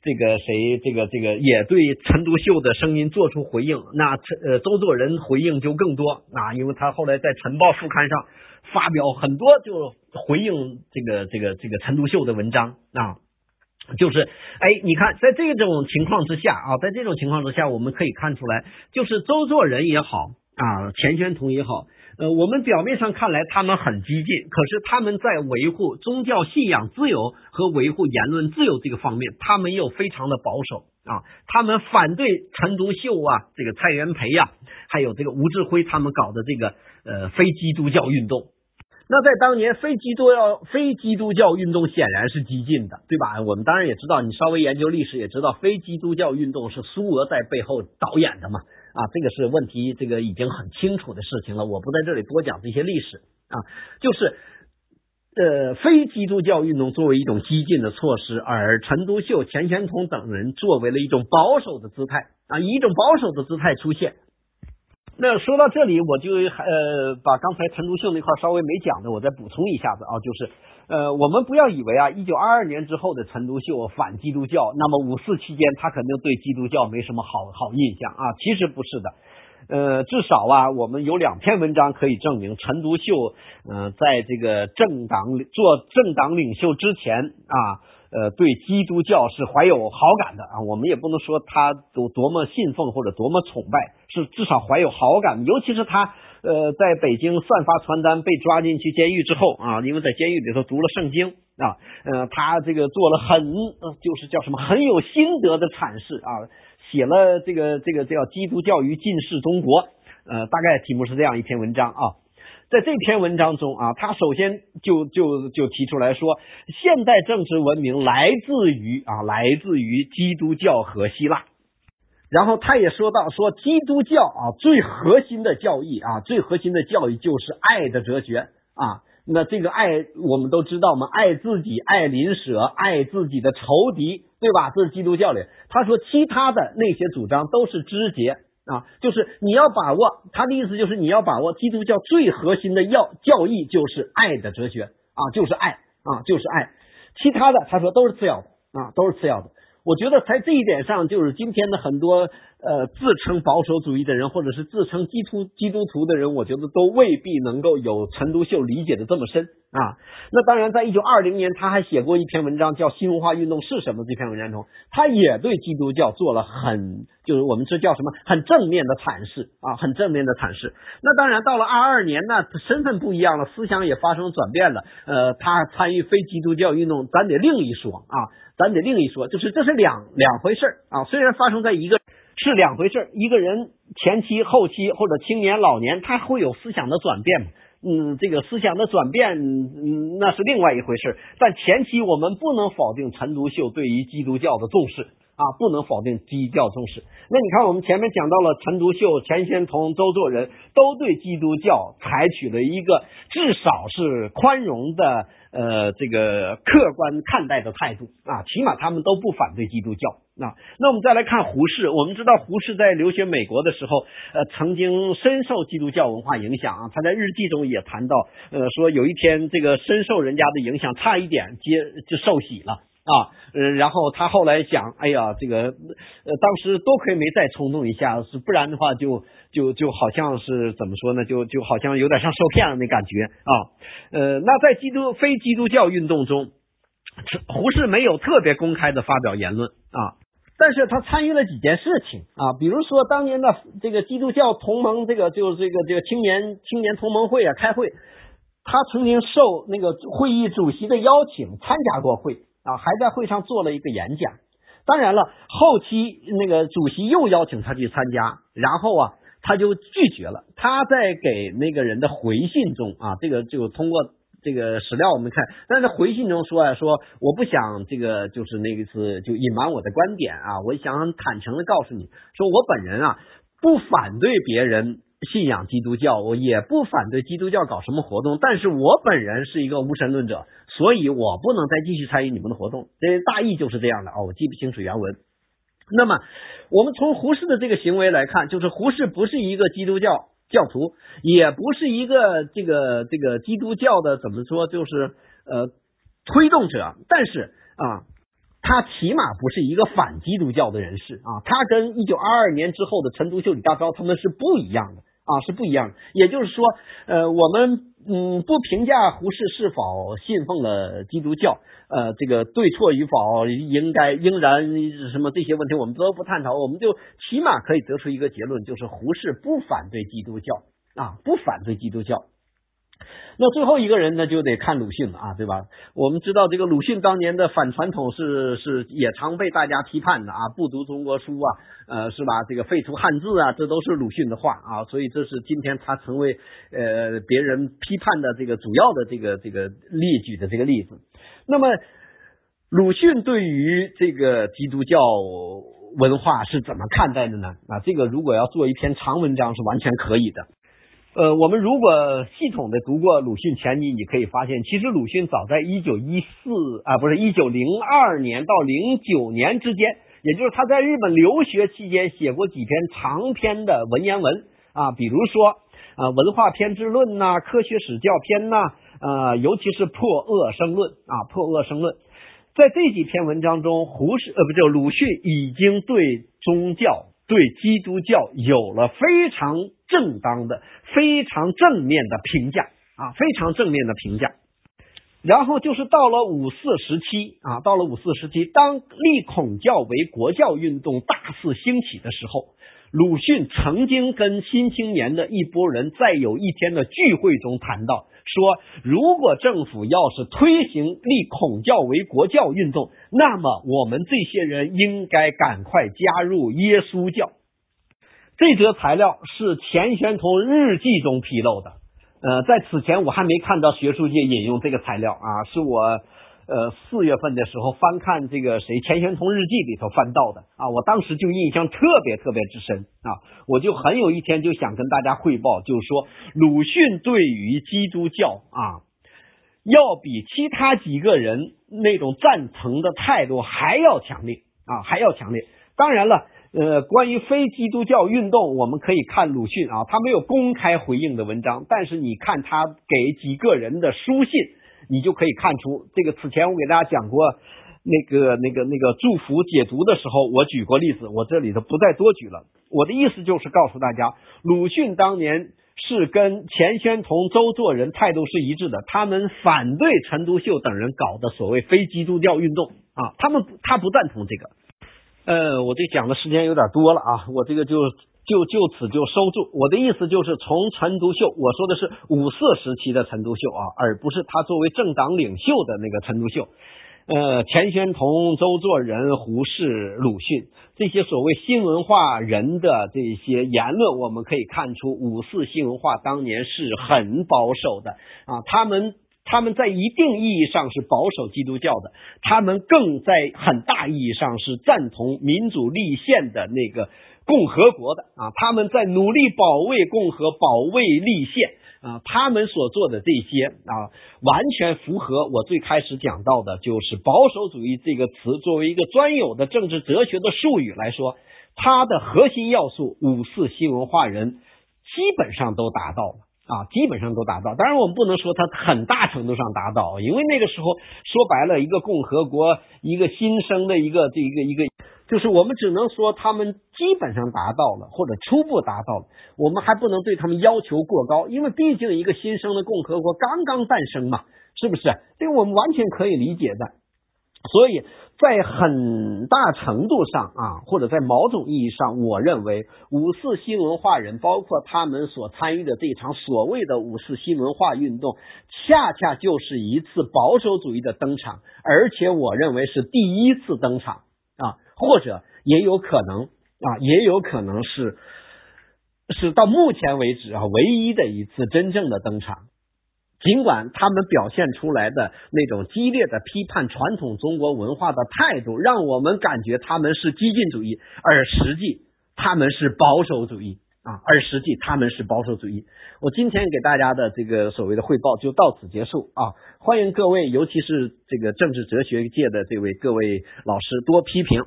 这个谁，这个这个也对陈独秀的声音做出回应。那陈呃周作人回应就更多啊，因为他后来在《晨报》副刊上发表很多就回应这个这个这个陈独秀的文章啊。就是，哎，你看，在这种情况之下啊，在这种情况之下，我们可以看出来，就是周作人也好啊，钱玄同也好，呃，我们表面上看来他们很激进，可是他们在维护宗教信仰自由和维护言论自由这个方面，他们又非常的保守啊，他们反对陈独秀啊，这个蔡元培呀，还有这个吴志辉他们搞的这个呃非基督教运动。那在当年，非基督教非基督教运动显然是激进的，对吧？我们当然也知道，你稍微研究历史也知道，非基督教运动是苏俄在背后导演的嘛？啊，这个是问题，这个已经很清楚的事情了。我不在这里多讲这些历史啊，就是呃，非基督教运动作为一种激进的措施，而陈独秀、钱玄同等人作为了一种保守的姿态啊，以一种保守的姿态出现。那说到这里，我就呃把刚才陈独秀那块稍微没讲的，我再补充一下子啊，就是呃我们不要以为啊，一九二二年之后的陈独秀反基督教，那么五四期间他肯定对基督教没什么好好印象啊，其实不是的，呃至少啊，我们有两篇文章可以证明陈独秀嗯在这个政党做政党领袖之前啊。呃，对基督教是怀有好感的啊，我们也不能说他多多么信奉或者多么崇拜，是至少怀有好感。尤其是他呃，在北京散发传单被抓进去监狱之后啊，因为在监狱里头读了圣经啊，呃，他这个做了很就是叫什么很有心得的阐释啊，写了这个这个叫《基督教于近世中国》，呃，大概题目是这样一篇文章啊。在这篇文章中啊，他首先就就就提出来说，现代政治文明来自于啊，来自于基督教和希腊。然后他也说到，说基督教啊，最核心的教义啊，最核心的教义就是爱的哲学啊。那这个爱我们都知道嘛，爱自己，爱邻舍，爱自己的仇敌，对吧？这是基督教里。他说，其他的那些主张都是枝节。啊，就是你要把握他的意思，就是你要把握基督教最核心的要教义，就是爱的哲学啊，就是爱啊，就是爱。其他的他说都是次要的啊，都是次要的。我觉得在这一点上，就是今天的很多呃，自称保守主义的人，或者是自称基督基督徒的人，我觉得都未必能够有陈独秀理解的这么深啊。那当然，在一九二零年，他还写过一篇文章，叫《新文化运动是什么》。这篇文章中，他也对基督教做了很，就是我们这叫什么，很正面的阐释啊，很正面的阐释。那当然，到了二二年呢，他身份不一样了，思想也发生转变了。呃，他参与非基督教运动，咱得另一说啊，咱得另一说，就是这是两两回事啊。虽然发生在一个。是两回事一个人前期、后期或者青年、老年，他会有思想的转变嗯，这个思想的转变，嗯，那是另外一回事但前期我们不能否定陈独秀对于基督教的重视。啊，不能否定基督教重视。那你看，我们前面讲到了陈独秀、钱玄同、周作人都对基督教采取了一个至少是宽容的。呃，这个客观看待的态度啊，起码他们都不反对基督教啊。那我们再来看胡适，我们知道胡适在留学美国的时候，呃，曾经深受基督教文化影响啊。他在日记中也谈到，呃，说有一天这个深受人家的影响，差一点接就受洗了。啊，呃，然后他后来想，哎呀，这个，呃，当时多亏没再冲动一下，是不然的话，就就就好像是怎么说呢？就就好像有点像受骗了那感觉啊。呃，那在基督非基督教运动中，胡适没有特别公开的发表言论啊，但是他参与了几件事情啊，比如说当年的这个基督教同盟，这个就这个这个青年青年同盟会啊开会，他曾经受那个会议主席的邀请参加过会。啊，还在会上做了一个演讲。当然了，后期那个主席又邀请他去参加，然后啊，他就拒绝了。他在给那个人的回信中啊，这个就通过这个史料我们看，但是回信中说啊，说我不想这个就是那一次就隐瞒我的观点啊，我想坦诚的告诉你，说我本人啊不反对别人。信仰基督教，我也不反对基督教搞什么活动，但是我本人是一个无神论者，所以我不能再继续参与你们的活动。这大意就是这样的哦，我记不清楚原文。那么，我们从胡适的这个行为来看，就是胡适不是一个基督教教徒，也不是一个这个这个基督教的怎么说，就是呃推动者，但是啊。他起码不是一个反基督教的人士啊，他跟一九二二年之后的陈独秀、李大钊他们是不一样的啊，是不一样的。也就是说，呃，我们嗯不评价胡适是否信奉了基督教，呃，这个对错与否，应该应然什么这些问题我们都不探讨，我们就起码可以得出一个结论，就是胡适不反对基督教啊，不反对基督教。那最后一个人呢，就得看鲁迅了啊，对吧？我们知道这个鲁迅当年的反传统是是也常被大家批判的啊，不读中国书啊，呃，是吧？这个废除汉字啊，这都是鲁迅的话啊，所以这是今天他成为呃别人批判的这个主要的这个这个列举的这个例子。那么鲁迅对于这个基督教文化是怎么看待的呢？啊，这个如果要做一篇长文章是完全可以的。呃，我们如果系统的读过鲁迅全集，你可以发现，其实鲁迅早在一九一四啊，不是一九零二年到零九年之间，也就是他在日本留学期间，写过几篇长篇的文言文啊，比如说啊，文化篇之论呐，科学史教篇呐，呃，尤其是破恶生论啊，破恶生论，在这几篇文章中，胡适呃，不就鲁迅已经对宗教。对基督教有了非常正当的、非常正面的评价啊，非常正面的评价。然后就是到了五四时期啊，到了五四时期，当立孔教为国教运动大肆兴起的时候，鲁迅曾经跟新青年的一拨人在有一天的聚会中谈到。说，如果政府要是推行立孔教为国教运动，那么我们这些人应该赶快加入耶稣教。这则材料是钱玄同日记中披露的。呃，在此前我还没看到学术界引用这个材料啊，是我。呃，四月份的时候翻看这个谁钱玄同日记里头翻到的啊，我当时就印象特别特别之深啊，我就很有一天就想跟大家汇报，就是说鲁迅对于基督教啊，要比其他几个人那种赞成的态度还要强烈啊，还要强烈。当然了，呃，关于非基督教运动，我们可以看鲁迅啊，他没有公开回应的文章，但是你看他给几个人的书信。你就可以看出，这个此前我给大家讲过，那个那个那个祝福解读的时候，我举过例子，我这里头不再多举了。我的意思就是告诉大家，鲁迅当年是跟钱玄同、周作人态度是一致的，他们反对陈独秀等人搞的所谓非基督教运动啊，他们他不赞同这个。呃，我这讲的时间有点多了啊，我这个就就就此就收住。我的意思就是从陈独秀，我说的是五四时期的陈独秀啊，而不是他作为政党领袖的那个陈独秀。呃，钱玄同、周作人、胡适、鲁迅这些所谓新文化人的这些言论，我们可以看出五四新文化当年是很保守的啊。他们他们在一定意义上是保守基督教的，他们更在很大意义上是赞同民主立宪的那个共和国的啊。他们在努力保卫共和、保卫立宪。啊，他们所做的这些啊，完全符合我最开始讲到的，就是保守主义这个词作为一个专有的政治哲学的术语来说，它的核心要素五四新文化人基本上都达到了啊，基本上都达到。当然，我们不能说它很大程度上达到，因为那个时候说白了，一个共和国，一个新生的一个这一个一个。就是我们只能说他们基本上达到了，或者初步达到了，我们还不能对他们要求过高，因为毕竟一个新生的共和国刚刚诞生嘛，是不是？这个我们完全可以理解的。所以在很大程度上啊，或者在某种意义上，我认为五四新文化人，包括他们所参与的这场所谓的五四新文化运动，恰恰就是一次保守主义的登场，而且我认为是第一次登场。或者也有可能啊，也有可能是是到目前为止啊唯一的一次真正的登场。尽管他们表现出来的那种激烈的批判传统中国文化的态度，让我们感觉他们是激进主义，而实际他们是保守主义啊，而实际他们是保守主义。我今天给大家的这个所谓的汇报就到此结束啊！欢迎各位，尤其是这个政治哲学界的这位各位老师多批评。